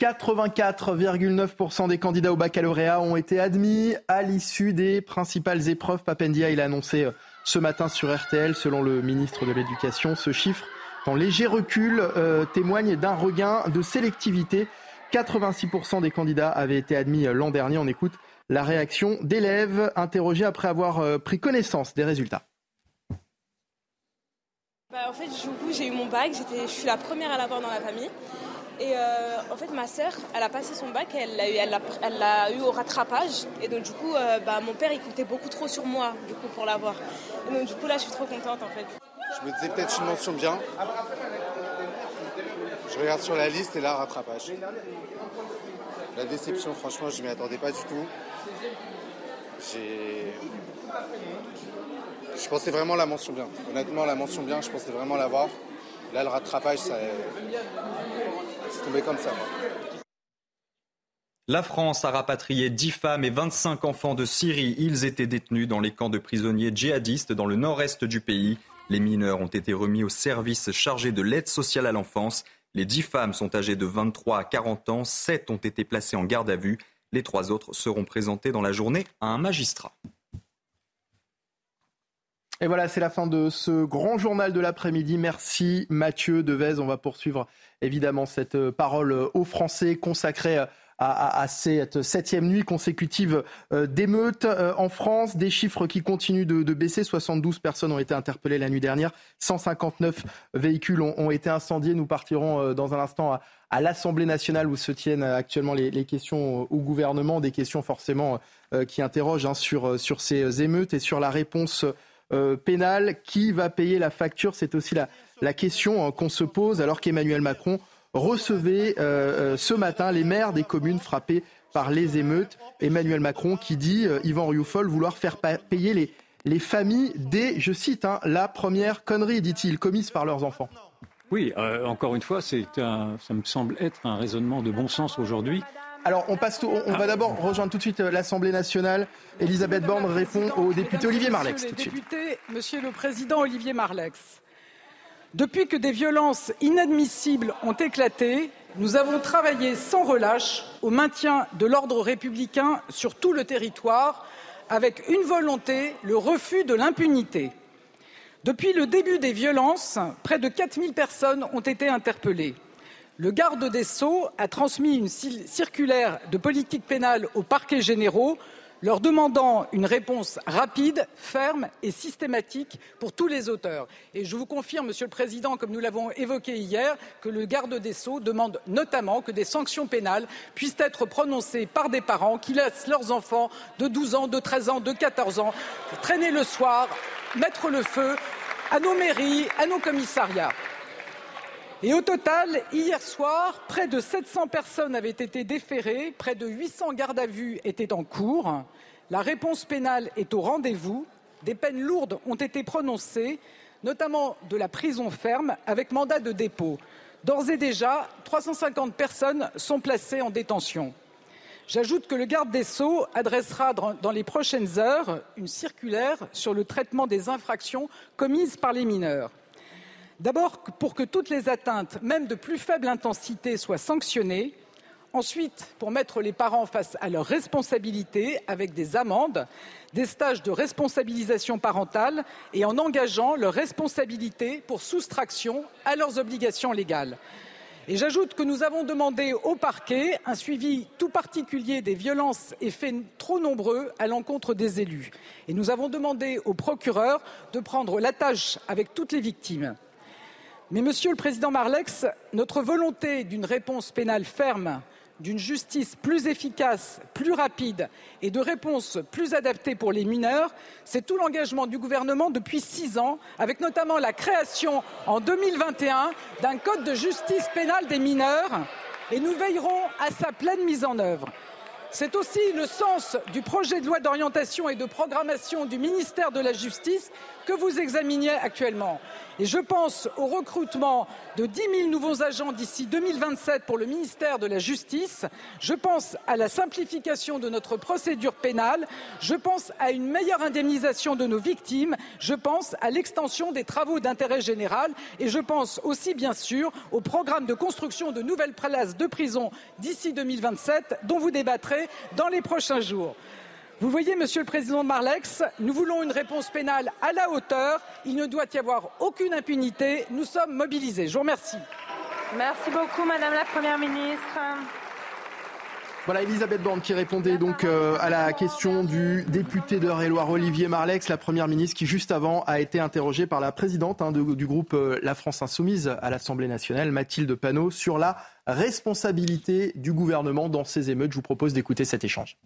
84,9% des candidats au baccalauréat ont été admis à l'issue des principales épreuves. Papendia, il a annoncé ce matin sur RTL, selon le ministre de l'Éducation, ce chiffre en léger recul euh, témoigne d'un regain de sélectivité. 86% des candidats avaient été admis euh, l'an dernier. On écoute la réaction d'élèves interrogés après avoir euh, pris connaissance des résultats. Bah, en fait, j'ai eu mon bac, je suis la première à l'avoir dans la famille. Et en fait, ma sœur, elle a passé son bac, elle l'a eu, elle eu au rattrapage. Et donc, du coup, bah, mon père, il comptait beaucoup trop sur moi, du coup, pour l'avoir. Donc, du coup, là, je suis trop contente, en fait. Je me disais peut-être une mention bien. Je regarde sur la liste et là, rattrapage. La déception, franchement, je ne m'y attendais pas du tout. J'ai. Je pensais vraiment la mention bien. Honnêtement, la mention bien, je pensais vraiment l'avoir. Là, le rattrapage, ça... c'est tombé comme ça. La France a rapatrié 10 femmes et 25 enfants de Syrie. Ils étaient détenus dans les camps de prisonniers djihadistes dans le nord-est du pays. Les mineurs ont été remis au service chargé de l'aide sociale à l'enfance. Les dix femmes sont âgées de 23 à 40 ans. Sept ont été placées en garde à vue. Les trois autres seront présentées dans la journée à un magistrat. Et voilà, c'est la fin de ce grand journal de l'après-midi. Merci Mathieu Devez. On va poursuivre évidemment cette parole aux Français consacrée à, cette septième nuit consécutive euh, d'émeutes euh, en France. Des chiffres qui continuent de, baisser. 72 personnes ont été interpellées la nuit dernière. 159 véhicules ont, été incendiés. Nous partirons euh, dans un instant à, l'Assemblée nationale où se tiennent actuellement les, questions au gouvernement, des questions forcément qui interrogent hein, sur, sur ces émeutes et sur la réponse pénale. Qui va payer la facture? C'est aussi la, la question qu'on se pose alors qu'Emmanuel Macron recevait euh, euh, ce matin les maires des communes frappées par les émeutes. Emmanuel Macron qui dit, euh, Yvan Rioufol, vouloir faire payer les, les familles des, je cite, hein, la première connerie, dit-il, commise par leurs enfants. Oui, encore une fois, c'est un, ça me semble être un raisonnement de bon sens aujourd'hui. Alors, on passe tout, on, va d'abord rejoindre tout de suite l'Assemblée nationale. Elisabeth Borne répond au député Olivier Marlex. Tout de suite. Député, Monsieur le Président Olivier Marlex. Depuis que des violences inadmissibles ont éclaté, nous avons travaillé sans relâche au maintien de l'ordre républicain sur tout le territoire, avec une volonté, le refus de l'impunité. Depuis le début des violences, près de 4000 personnes ont été interpellées. Le garde des Sceaux a transmis une circulaire de politique pénale aux parquets généraux leur demandant une réponse rapide, ferme et systématique pour tous les auteurs. Et je vous confirme, Monsieur le Président, comme nous l'avons évoqué hier, que le garde des Sceaux demande notamment que des sanctions pénales puissent être prononcées par des parents qui laissent leurs enfants de 12 ans, de 13 ans, de 14 ans traîner le soir, mettre le feu à nos mairies, à nos commissariats. Et au total, hier soir, près de 700 personnes avaient été déférées, près de 800 gardes à vue étaient en cours. La réponse pénale est au rendez-vous. Des peines lourdes ont été prononcées, notamment de la prison ferme avec mandat de dépôt. D'ores et déjà, 350 personnes sont placées en détention. J'ajoute que le garde des Sceaux adressera dans les prochaines heures une circulaire sur le traitement des infractions commises par les mineurs. D'abord, pour que toutes les atteintes, même de plus faible intensité, soient sanctionnées. Ensuite, pour mettre les parents face à leurs responsabilités avec des amendes, des stages de responsabilisation parentale et en engageant leur responsabilité pour soustraction à leurs obligations légales. Et j'ajoute que nous avons demandé au parquet un suivi tout particulier des violences et faits trop nombreux à l'encontre des élus. Et nous avons demandé au procureur de prendre la tâche avec toutes les victimes. Mais, Monsieur le Président Marlex, notre volonté d'une réponse pénale ferme d'une justice plus efficace, plus rapide et de réponses plus adaptées pour les mineurs, c'est tout l'engagement du gouvernement depuis six ans, avec notamment la création en 2021 d'un code de justice pénale des mineurs et nous veillerons à sa pleine mise en œuvre. C'est aussi le sens du projet de loi d'orientation et de programmation du ministère de la Justice que vous examiniez actuellement. Et je pense au recrutement de 10 000 nouveaux agents d'ici 2027 pour le ministère de la Justice. Je pense à la simplification de notre procédure pénale. Je pense à une meilleure indemnisation de nos victimes. Je pense à l'extension des travaux d'intérêt général. Et je pense aussi, bien sûr, au programme de construction de nouvelles places de prison d'ici 2027 dont vous débattrez dans les prochains jours. Vous voyez, Monsieur le Président de Marlex, nous voulons une réponse pénale à la hauteur. Il ne doit y avoir aucune impunité. Nous sommes mobilisés. Je vous remercie. Merci beaucoup, Madame la Première ministre. Voilà Elisabeth Borne qui répondait donc euh, à la question du député d'Eure-et-Loire Olivier Marlex, la première ministre qui juste avant a été interrogée par la présidente hein, du groupe euh, La France Insoumise à l'Assemblée nationale, Mathilde Panot, sur la responsabilité du gouvernement dans ces émeutes. Je vous propose d'écouter cet échange.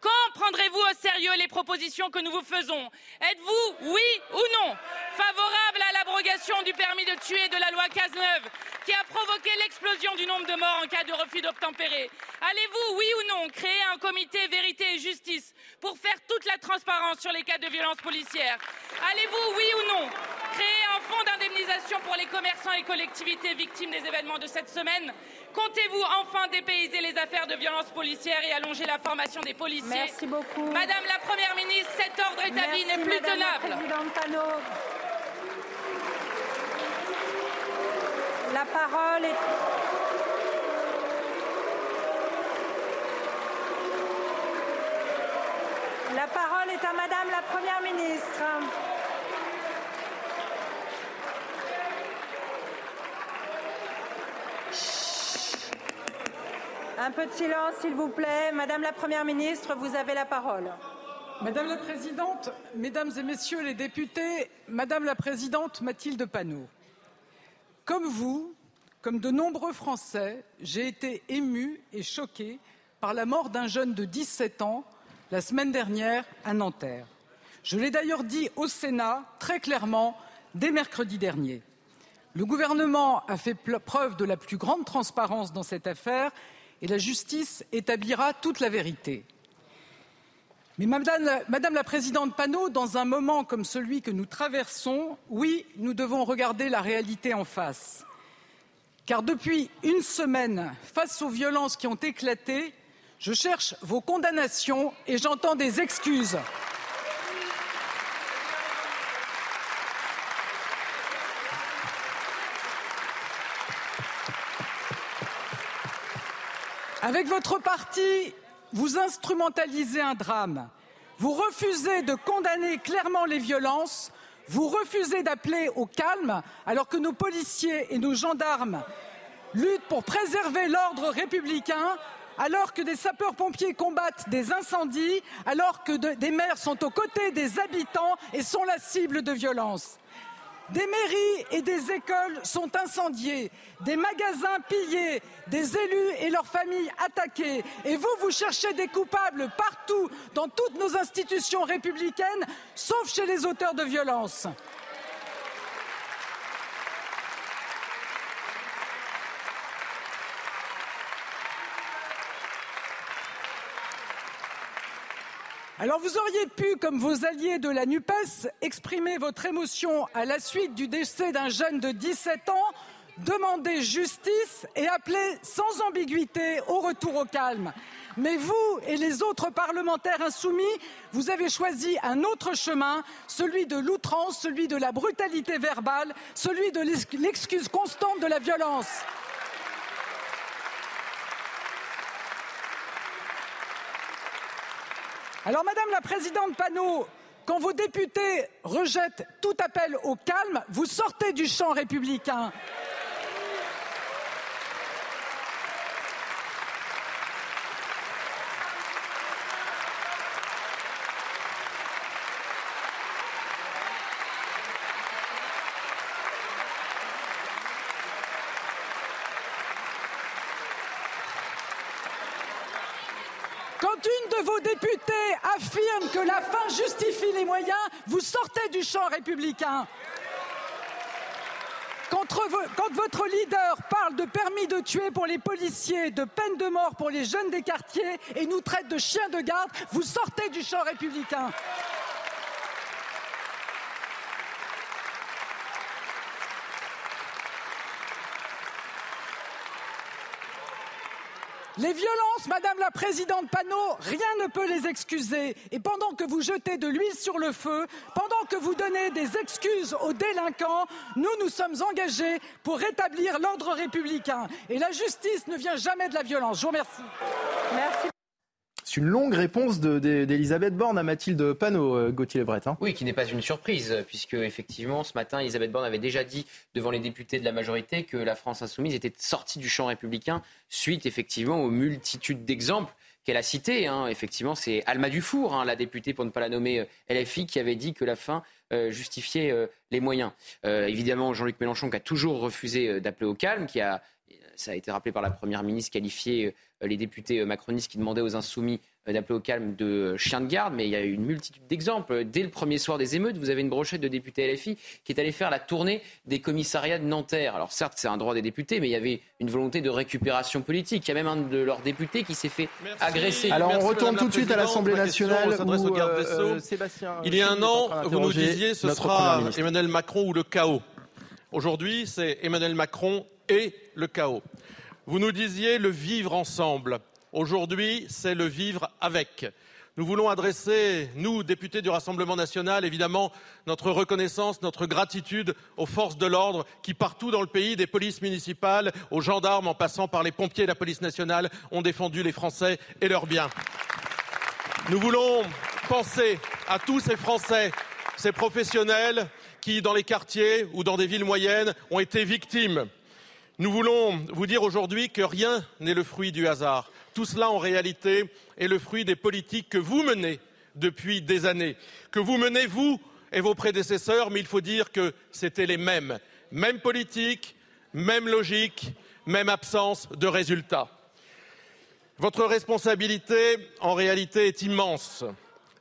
Quand prendrez-vous au sérieux les propositions que nous vous faisons? Êtes-vous, oui ou non, favorable à l'abrogation du permis de tuer de la loi Cazeneuve, qui a provoqué l'explosion du nombre de morts en cas de refus d'obtempérer? Allez-vous, oui ou non, créer un comité vérité et justice pour faire toute la transparence sur les cas de violences policières Allez-vous, oui ou non, créer un fonds d'indemnisation pour les commerçants et collectivités victimes des événements de cette semaine? Comptez-vous enfin dépayser les affaires de violences policières et allonger la formation des policiers Merci beaucoup. Madame la Première ministre, cet ordre établi n'est plus Madame tenable. La, Présidente la parole est. La parole est à Madame la Première ministre. Un peu de silence, s'il vous plaît. Madame la Première ministre, vous avez la parole. Madame la Présidente, Mesdames et Messieurs les députés, Madame la Présidente Mathilde Panot, comme vous, comme de nombreux Français, j'ai été ému et choqué par la mort d'un jeune de 17 ans la semaine dernière à Nanterre. Je l'ai d'ailleurs dit au Sénat très clairement dès mercredi dernier. Le gouvernement a fait preuve de la plus grande transparence dans cette affaire et la justice établira toute la vérité. Mais madame, la présidente Panot, dans un moment comme celui que nous traversons, oui, nous devons regarder la réalité en face. Car depuis une semaine, face aux violences qui ont éclaté, je cherche vos condamnations et j'entends des excuses. Avec votre parti, vous instrumentalisez un drame. Vous refusez de condamner clairement les violences. Vous refusez d'appeler au calme alors que nos policiers et nos gendarmes luttent pour préserver l'ordre républicain, alors que des sapeurs-pompiers combattent des incendies, alors que de, des maires sont aux côtés des habitants et sont la cible de violences. Des mairies et des écoles sont incendiées, des magasins pillés, des élus et leurs familles attaqués. Et vous, vous cherchez des coupables partout dans toutes nos institutions républicaines, sauf chez les auteurs de violences. Alors vous auriez pu, comme vos alliés de la NUPES, exprimer votre émotion à la suite du décès d'un jeune de 17 ans, demander justice et appeler sans ambiguïté au retour au calme. Mais vous et les autres parlementaires insoumis, vous avez choisi un autre chemin, celui de l'outrance, celui de la brutalité verbale, celui de l'excuse constante de la violence. Alors, Madame la Présidente Panot, quand vos députés rejettent tout appel au calme, vous sortez du champ républicain. vos députés affirment que la fin justifie les moyens, vous sortez du champ républicain. Quand, votre leader parle de permis de tuer pour les policiers, de peine de mort pour les jeunes des quartiers et nous traite de chiens de garde, vous sortez du champ républicain. Les violences, Madame la Présidente Panot, rien ne peut les excuser. Et pendant que vous jetez de l'huile sur le feu, pendant que vous donnez des excuses aux délinquants, nous nous sommes engagés pour rétablir l'ordre républicain. Et la justice ne vient jamais de la violence. Je vous remercie. Merci. C'est une longue réponse d'Elisabeth Borne à Mathilde Panot, euh, Gauthier Lebret. Hein. Oui, qui n'est pas une surprise, puisque effectivement, ce matin, Elisabeth Borne avait déjà dit devant les députés de la majorité que la France insoumise était sortie du champ républicain suite effectivement aux multitudes d'exemples qu'elle a cités. Hein. Effectivement, c'est Alma Dufour, hein, la députée, pour ne pas la nommer euh, LFI, qui avait dit que la fin euh, justifiait les moyens. évidemment, Jean-Luc Mélenchon qui a toujours refusé d'appeler au calme, qui a ça a été rappelé par la Première ministre, qualifié euh, les députés euh, macronistes qui demandaient aux insoumis euh, d'appeler au calme de chiens de garde, mais il y a eu une multitude d'exemples. Dès le premier soir des émeutes, vous avez une brochette de députés LFI qui est allée faire la tournée des commissariats de Nanterre. Alors certes, c'est un droit des députés, mais il y avait une volonté de récupération politique. Il y a même un de leurs députés qui s'est fait agresser. Alors on retourne tout de suite à l'Assemblée nationale. il y a un an, vous nous disiez ce sera Emmanuel Macron ou le chaos. Aujourd'hui, c'est Emmanuel Macron et le chaos. Vous nous disiez le vivre ensemble. Aujourd'hui, c'est le vivre avec. Nous voulons adresser, nous, députés du Rassemblement national, évidemment, notre reconnaissance, notre gratitude aux forces de l'ordre qui, partout dans le pays, des polices municipales, aux gendarmes, en passant par les pompiers et la police nationale, ont défendu les Français et leurs biens. Nous voulons penser à tous ces Français, ces professionnels qui, dans les quartiers ou dans des villes moyennes, ont été victimes nous voulons vous dire aujourd'hui que rien n'est le fruit du hasard. Tout cela, en réalité, est le fruit des politiques que vous menez depuis des années, que vous menez, vous et vos prédécesseurs, mais il faut dire que c'était les mêmes. Même politique, même logique, même absence de résultats. Votre responsabilité, en réalité, est immense.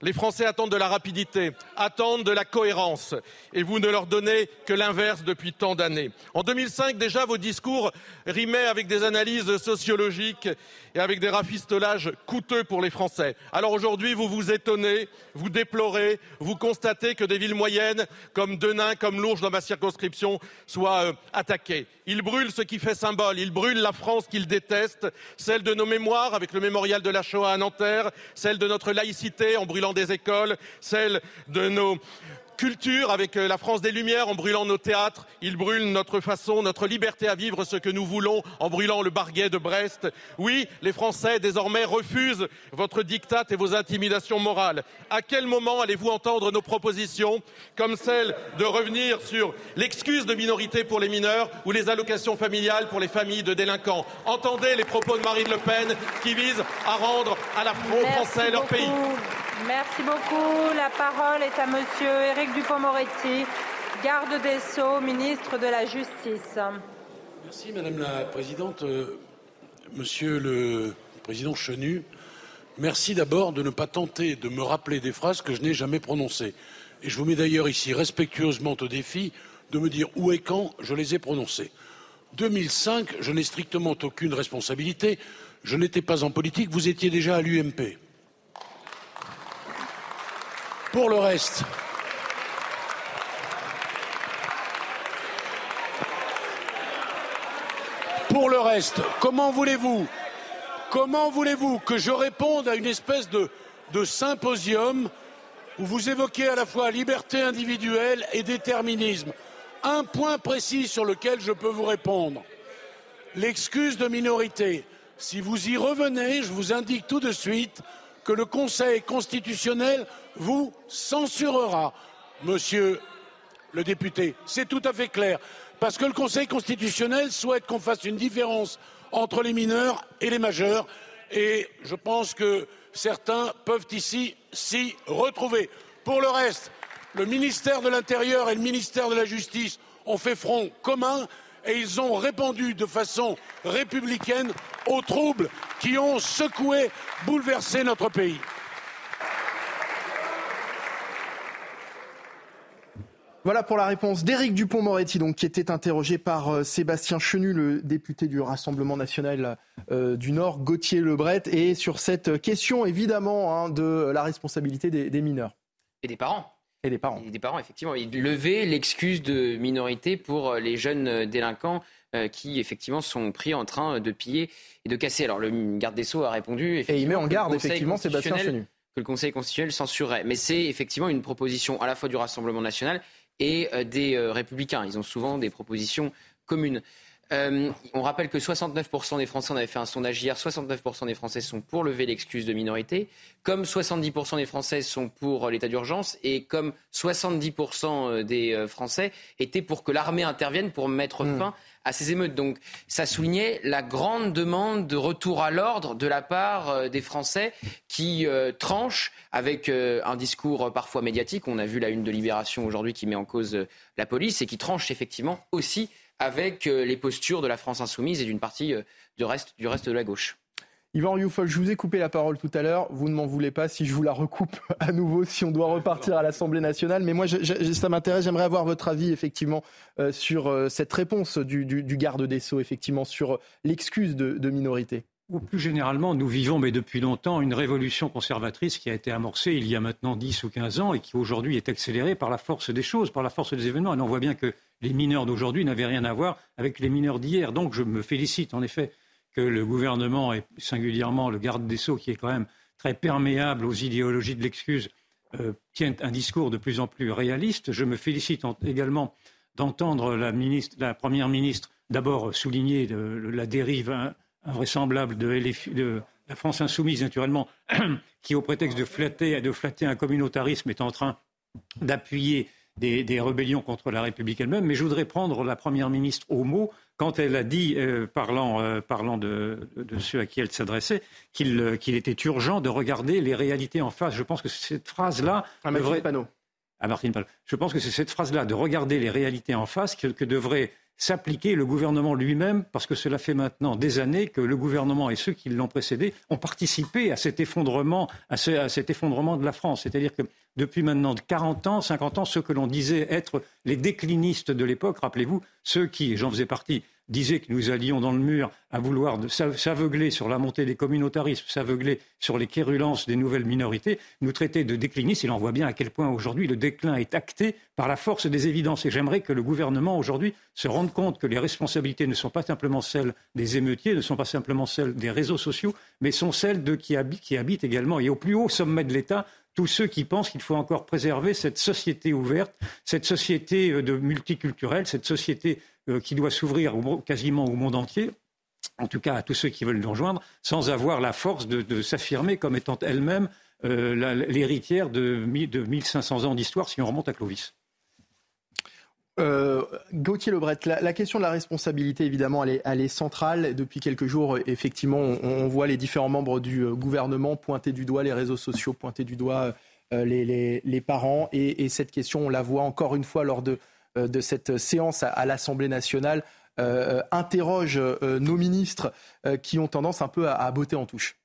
Les Français attendent de la rapidité, attendent de la cohérence, et vous ne leur donnez que l'inverse depuis tant d'années. En 2005, déjà, vos discours rimaient avec des analyses sociologiques et avec des rafistolages coûteux pour les Français. Alors aujourd'hui, vous vous étonnez, vous déplorez, vous constatez que des villes moyennes, comme Denain, comme Lourges dans ma circonscription, soient euh, attaquées. Ils brûlent ce qui fait symbole, ils brûlent la France qu'ils détestent, celle de nos mémoires avec le mémorial de la Shoah à Nanterre, celle de notre laïcité en brûlant des écoles, celle de nos culture avec euh, la France des Lumières en brûlant nos théâtres. Ils brûlent notre façon, notre liberté à vivre ce que nous voulons en brûlant le barguet de Brest. Oui, les Français désormais refusent votre diktat et vos intimidations morales. À quel moment allez-vous entendre nos propositions comme celle de revenir sur l'excuse de minorité pour les mineurs ou les allocations familiales pour les familles de délinquants? Entendez les propos de Marine Le Pen qui visent à rendre à la Français leur pays. Merci beaucoup. La parole est à Monsieur Éric Dupond-Moretti, garde des Sceaux, ministre de la Justice. Merci Madame la Présidente. Euh, monsieur le Président Chenu, merci d'abord de ne pas tenter de me rappeler des phrases que je n'ai jamais prononcées. Et je vous mets d'ailleurs ici respectueusement au défi de me dire où et quand je les ai prononcées. 2005, je n'ai strictement aucune responsabilité. Je n'étais pas en politique, vous étiez déjà à l'UMP. Pour le reste, pour le reste, comment voulez-vous Comment voulez-vous que je réponde à une espèce de, de symposium où vous évoquez à la fois liberté individuelle et déterminisme? Un point précis sur lequel je peux vous répondre. L'excuse de minorité. Si vous y revenez, je vous indique tout de suite que le Conseil constitutionnel vous censurera, monsieur le député. C'est tout à fait clair. Parce que le Conseil constitutionnel souhaite qu'on fasse une différence entre les mineurs et les majeurs. Et je pense que certains peuvent ici s'y retrouver. Pour le reste, le ministère de l'Intérieur et le ministère de la Justice ont fait front commun et ils ont répondu de façon républicaine aux troubles qui ont secoué, bouleversé notre pays. Voilà pour la réponse d'Éric Dupont-Moretti, donc qui était interrogé par euh, Sébastien Chenu, le député du Rassemblement national euh, du Nord, Gauthier Lebret, et sur cette question évidemment hein, de la responsabilité des, mineurs. Et des parents. Et des parents. Et des parents, effectivement. Et lever l'excuse de minorité pour les jeunes délinquants euh, qui, effectivement, sont pris en train de piller et de casser. Alors, le garde des Sceaux a répondu. Et il met en garde, effectivement, Sébastien Chenu. Que le Conseil constitutionnel censurerait. Mais c'est effectivement une proposition à la fois du Rassemblement national et euh, des euh, républicains. Ils ont souvent des propositions communes. Euh, on rappelle que 69% des Français, on avait fait un sondage hier, 69% des Français sont pour lever l'excuse de minorité, comme 70% des Français sont pour l'état d'urgence et comme 70% des Français étaient pour que l'armée intervienne pour mettre hmm. fin à ces émeutes. Donc ça soulignait la grande demande de retour à l'ordre de la part euh, des Français qui euh, tranchent avec euh, un discours parfois médiatique. On a vu la une de Libération aujourd'hui qui met en cause la police et qui tranche effectivement aussi avec les postures de la France insoumise et d'une partie du reste, du reste de la gauche. Yvan Rioufol, je vous ai coupé la parole tout à l'heure. Vous ne m'en voulez pas si je vous la recoupe à nouveau, si on doit repartir à l'Assemblée nationale. Mais moi, ça m'intéresse. J'aimerais avoir votre avis, effectivement, euh, sur euh, cette réponse du, garde des Sceaux, effectivement, sur l'excuse de, minorité. Ou plus généralement, nous vivons, mais depuis longtemps, une révolution conservatrice qui a été amorcée il y a maintenant 10 ou 15 ans et qui aujourd'hui est accélérée par la force des choses, par la force des événements. Et on voit bien que les mineurs d'aujourd'hui n'avaient rien à voir avec les mineurs d'hier. Donc je me félicite en effet que le gouvernement et singulièrement le garde des Sceaux, qui est quand même très perméable aux idéologies de l'excuse, euh, tiennent un discours de plus en plus réaliste. Je me félicite également d'entendre la, la, première ministre d'abord souligner la dérive invraisemblable de, la France insoumise, naturellement, qui, au prétexte de flatter, de flatter un communautarisme, est en train d'appuyer des, rébellions contre la République elle-même. Mais je voudrais prendre la première ministre au mot quand elle a dit, euh, parlant, euh, parlant de, ceux à qui elle s'adressait, euh, qu'il était urgent de regarder les réalités en face. Je pense que cette phrase-là. Panot. Je pense que c'est cette phrase-là, de regarder les réalités en face, que devrait s'appliquer le gouvernement lui-même, parce que cela fait maintenant des années que le gouvernement et ceux qui l'ont précédé ont participé à cet effondrement, à, cet effondrement de la France. C'est-à-dire que depuis maintenant 40 ans, 50 ans, ceux que l'on disait être les déclinistes de l'époque, rappelez-vous, ceux qui, j'en faisais partie, disait que nous allions dans le mur à vouloir s'aveugler sur la montée des communautarismes, s'aveugler sur les quérulances des nouvelles minorités, nous traiter de déclinistes. Il en voit bien à quel point aujourd'hui le déclin est acté par la force des évidences. Et j'aimerais que le gouvernement aujourd'hui se rende compte que les responsabilités ne sont pas simplement celles des émeutiers, ne sont pas simplement celles des réseaux sociaux, mais sont celles de qui qui habitent également et au plus haut sommet de l'État tous ceux qui pensent qu'il faut encore préserver cette société ouverte, cette société euh, de multiculturelle, cette société euh, qui doit s'ouvrir quasiment au monde entier, en tout cas à tous ceux qui veulent nous rejoindre, sans avoir la force de, s'affirmer comme étant elle-même euh, l'héritière de, de 1500 ans d'histoire si on remonte à Clovis. Euh, Gauthier Lebret, la, question de la responsabilité, évidemment, elle est, centrale. Depuis quelques jours, effectivement, on, voit les différents membres du gouvernement pointer du doigt les réseaux sociaux, pointer du doigt les, parents. et, cette question, on la voit encore une fois lors de, euh, cette séance à, l'Assemblée nationale euh, euh, interroge nos ministres qui ont tendance un peu à, botter en touche.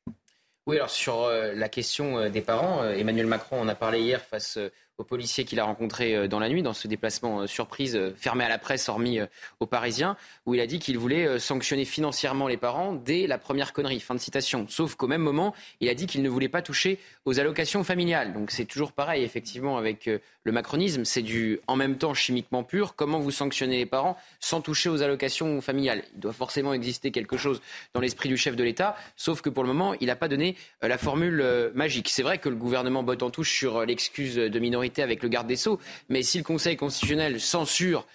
Oui, alors sur la question des parents, Emmanuel Macron en a parlé hier face aux policiers qu'il a rencontrés dans la nuit, dans ce déplacement surprise fermé à la presse, hormis aux Parisiens, où il a dit qu'il voulait sanctionner financièrement les parents dès la première connerie. Fin de citation. Sauf qu'au même moment, il a dit qu'il ne voulait pas toucher aux allocations familiales. Donc c'est toujours pareil, effectivement, avec le macronisme. C'est du en même temps chimiquement pur. Comment vous sanctionnez les parents sans toucher aux allocations familiales? Il doit forcément exister quelque chose dans l'esprit du chef de l'État, sauf que pour le moment, il n'a pas donné euh, la formule euh, magique. C'est vrai que le gouvernement botte en touche sur euh, l'excuse de minorité avec le garde des Sceaux, mais si le Conseil constitutionnel censure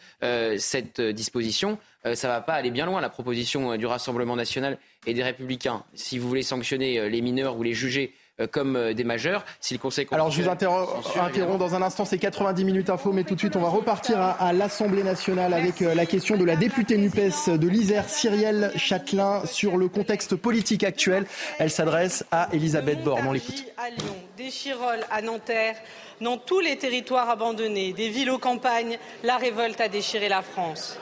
cette disposition, ça ne va pas aller bien loin, la proposition du Rassemblement national et des Républicains. Si vous voulez sanctionner les mineurs ou les juger euh, comme euh, des majeurs. Si le Conseil Alors je vous interromps dans un instant, c'est 90 minutes info, mais tout de suite on va repartir à, l'Assemblée nationale avec euh, la question de la députée NUPES de l'Isère, Cyrielle Châtelain, sur le contexte politique actuel. Elle s'adresse à Elisabeth Borne. On l'écoute. À Lyon, des Chirolles à Nanterre, dans tous les territoires abandonnés, des villes aux campagnes, la révolte a déchiré la France.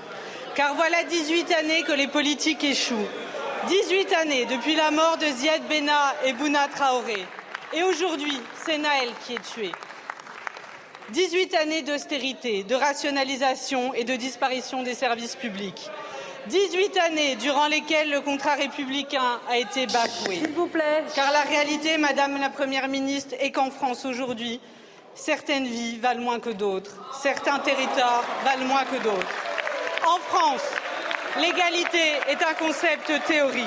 Car voilà 18 années que les politiques échouent. 18 années depuis la mort de Ziad Bena et Bouna Traoré. Et aujourd'hui, c'est Naël qui est tué. 18 années d'austérité, de rationalisation et de disparition des services publics. 18 années durant lesquelles le contrat républicain a été bafoué. S'il vous plaît. Car la réalité, Madame la Première ministre, est qu'en France aujourd'hui, certaines vies valent moins que d'autres, certains territoires valent moins que d'autres. En France, L'égalité est un concept théorique.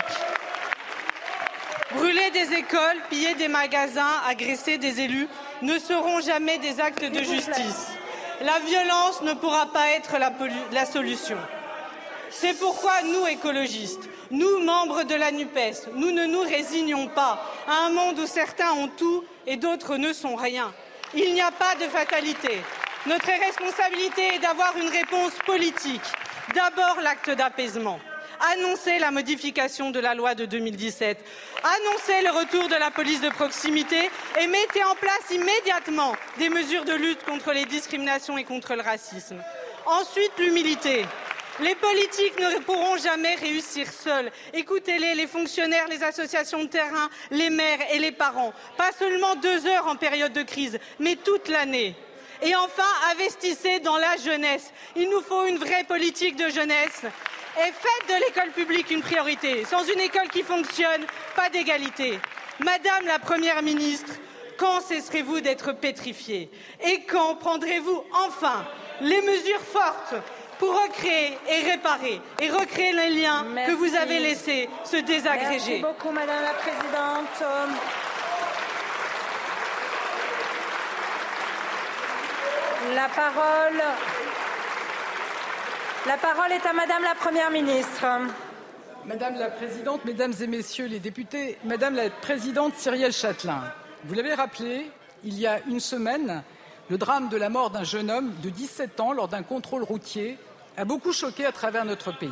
Brûler des écoles, piller des magasins, agresser des élus ne seront jamais des actes de justice. La violence ne pourra pas être la, solution. C'est pourquoi nous, écologistes, nous, membres de la NUPES, nous ne nous résignons pas à un monde où certains ont tout et d'autres ne sont rien. Il n'y a pas de fatalité. Notre responsabilité est d'avoir une réponse politique D'abord, l'acte d'apaisement. Annoncer la modification de la loi de 2017, annoncer le retour de la police de proximité et mettez en place immédiatement des mesures de lutte contre les discriminations et contre le racisme. Ensuite, l'humilité. Les politiques ne pourront jamais réussir seuls. Écoutez-les, les fonctionnaires, les associations de terrain, les maires et les parents. Pas seulement deux heures en période de crise, mais toute l'année. Et enfin, investissez dans la jeunesse. Il nous faut une vraie politique de jeunesse. Et faites de l'école publique une priorité. Sans une école qui fonctionne, pas d'égalité. Madame la Première ministre, quand cesserez-vous d'être pétrifiée? Et quand prendrez-vous enfin les mesures fortes pour recréer et réparer et recréer les liens que vous avez laissés se désagréger Merci beaucoup, Madame la Présidente. La parole, la parole est à Madame la Première ministre. Madame la Présidente, Mesdames et Messieurs les députés, Madame la Présidente Cyrielle Châtelain, vous l'avez rappelé, il y a une semaine, le drame de la mort d'un jeune homme de 17 ans lors d'un contrôle routier a beaucoup choqué à travers notre pays.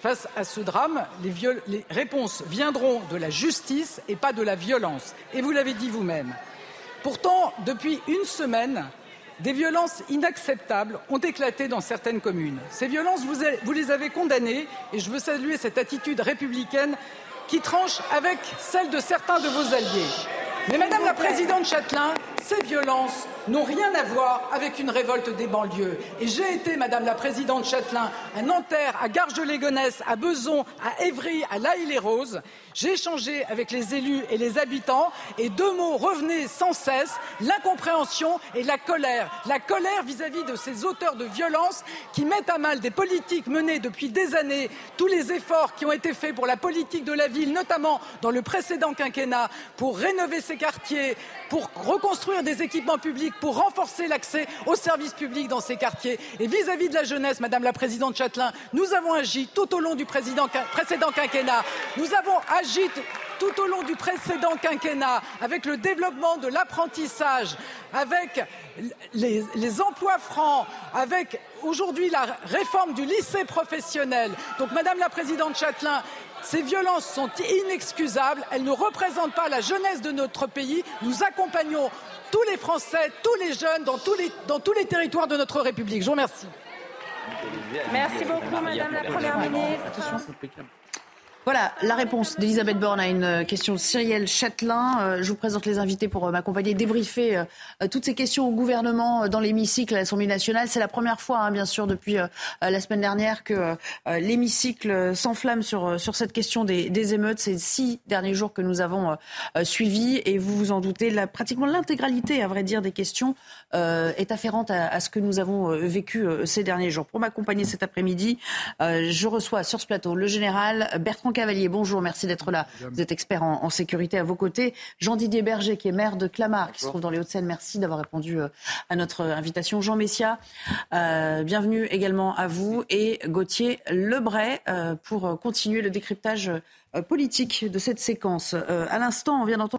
Face à ce drame, les, réponses viendront de la justice et pas de la violence. Et vous l'avez dit vous-même. Pourtant, depuis une semaine, des violences inacceptables ont éclaté dans certaines communes. Ces violences, vous, les avez condamnées et je veux saluer cette attitude républicaine qui tranche avec celle de certains de vos alliés. Mais Madame la Présidente Châtelain, ces violences n'ont rien à voir avec une révolte des banlieues. Et j'ai été, Madame la Présidente Châtelain, à Nanterre, à Garges-les-Gonesse, à Beson, à Évry, à La les roses J'ai échangé avec les élus et les habitants et deux mots revenaient sans cesse, l'incompréhension et la colère. La colère vis-à-vis -vis de ces auteurs de violences qui mettent à mal des politiques menées depuis des années, tous les efforts qui ont été faits pour la politique de la ville, notamment dans le précédent quinquennat, pour rénover ces quartiers, pour reconstruire des équipements publics, pour renforcer l'accès aux services publics dans ces quartiers. Et vis-à-vis de la jeunesse, Madame la Présidente Châtelain, nous avons agi tout au long du précédent quinquennat. Nous avons agi tout au long du précédent quinquennat avec le développement de l'apprentissage, avec les, les, emplois francs, avec aujourd'hui la réforme du lycée professionnel. Donc, Madame la Présidente Châtelain, ces violences sont inexcusables, elles ne représentent pas la jeunesse de notre pays. Nous accompagnons tous les Français, tous les jeunes dans tous les, dans tous les territoires de notre République. Je vous remercie. Merci beaucoup, Madame la Première ministre. Voilà la réponse d'Elisabeth Borne à une question de Cyrielle Châtelain. je vous présente les invités pour m'accompagner, débriefer toutes ces questions au gouvernement dans l'hémicycle à l'Assemblée nationale. C'est la première fois, hein, bien sûr, depuis la semaine dernière que l'hémicycle s'enflamme sur, cette question des, émeutes. Ces six derniers jours que nous avons suivis et vous vous en doutez, la, pratiquement l'intégralité, à vrai dire, des questions euh, est afférente à, ce que nous avons euh, vécu euh, ces derniers jours. Pour m'accompagner cet après-midi, je reçois sur ce plateau le général Bertrand Cavalier. Bonjour, merci d'être là. Vous êtes expert en, sécurité à vos côtés. Jean-Didier Berger, qui est maire de Clamart, qui se trouve dans les Hauts-de-Seine. Merci d'avoir répondu à notre invitation. Jean Messia, bienvenue également à vous. Et Gauthier Lebray pour continuer le décryptage politique de cette séquence. à l'instant, on vient d'entendre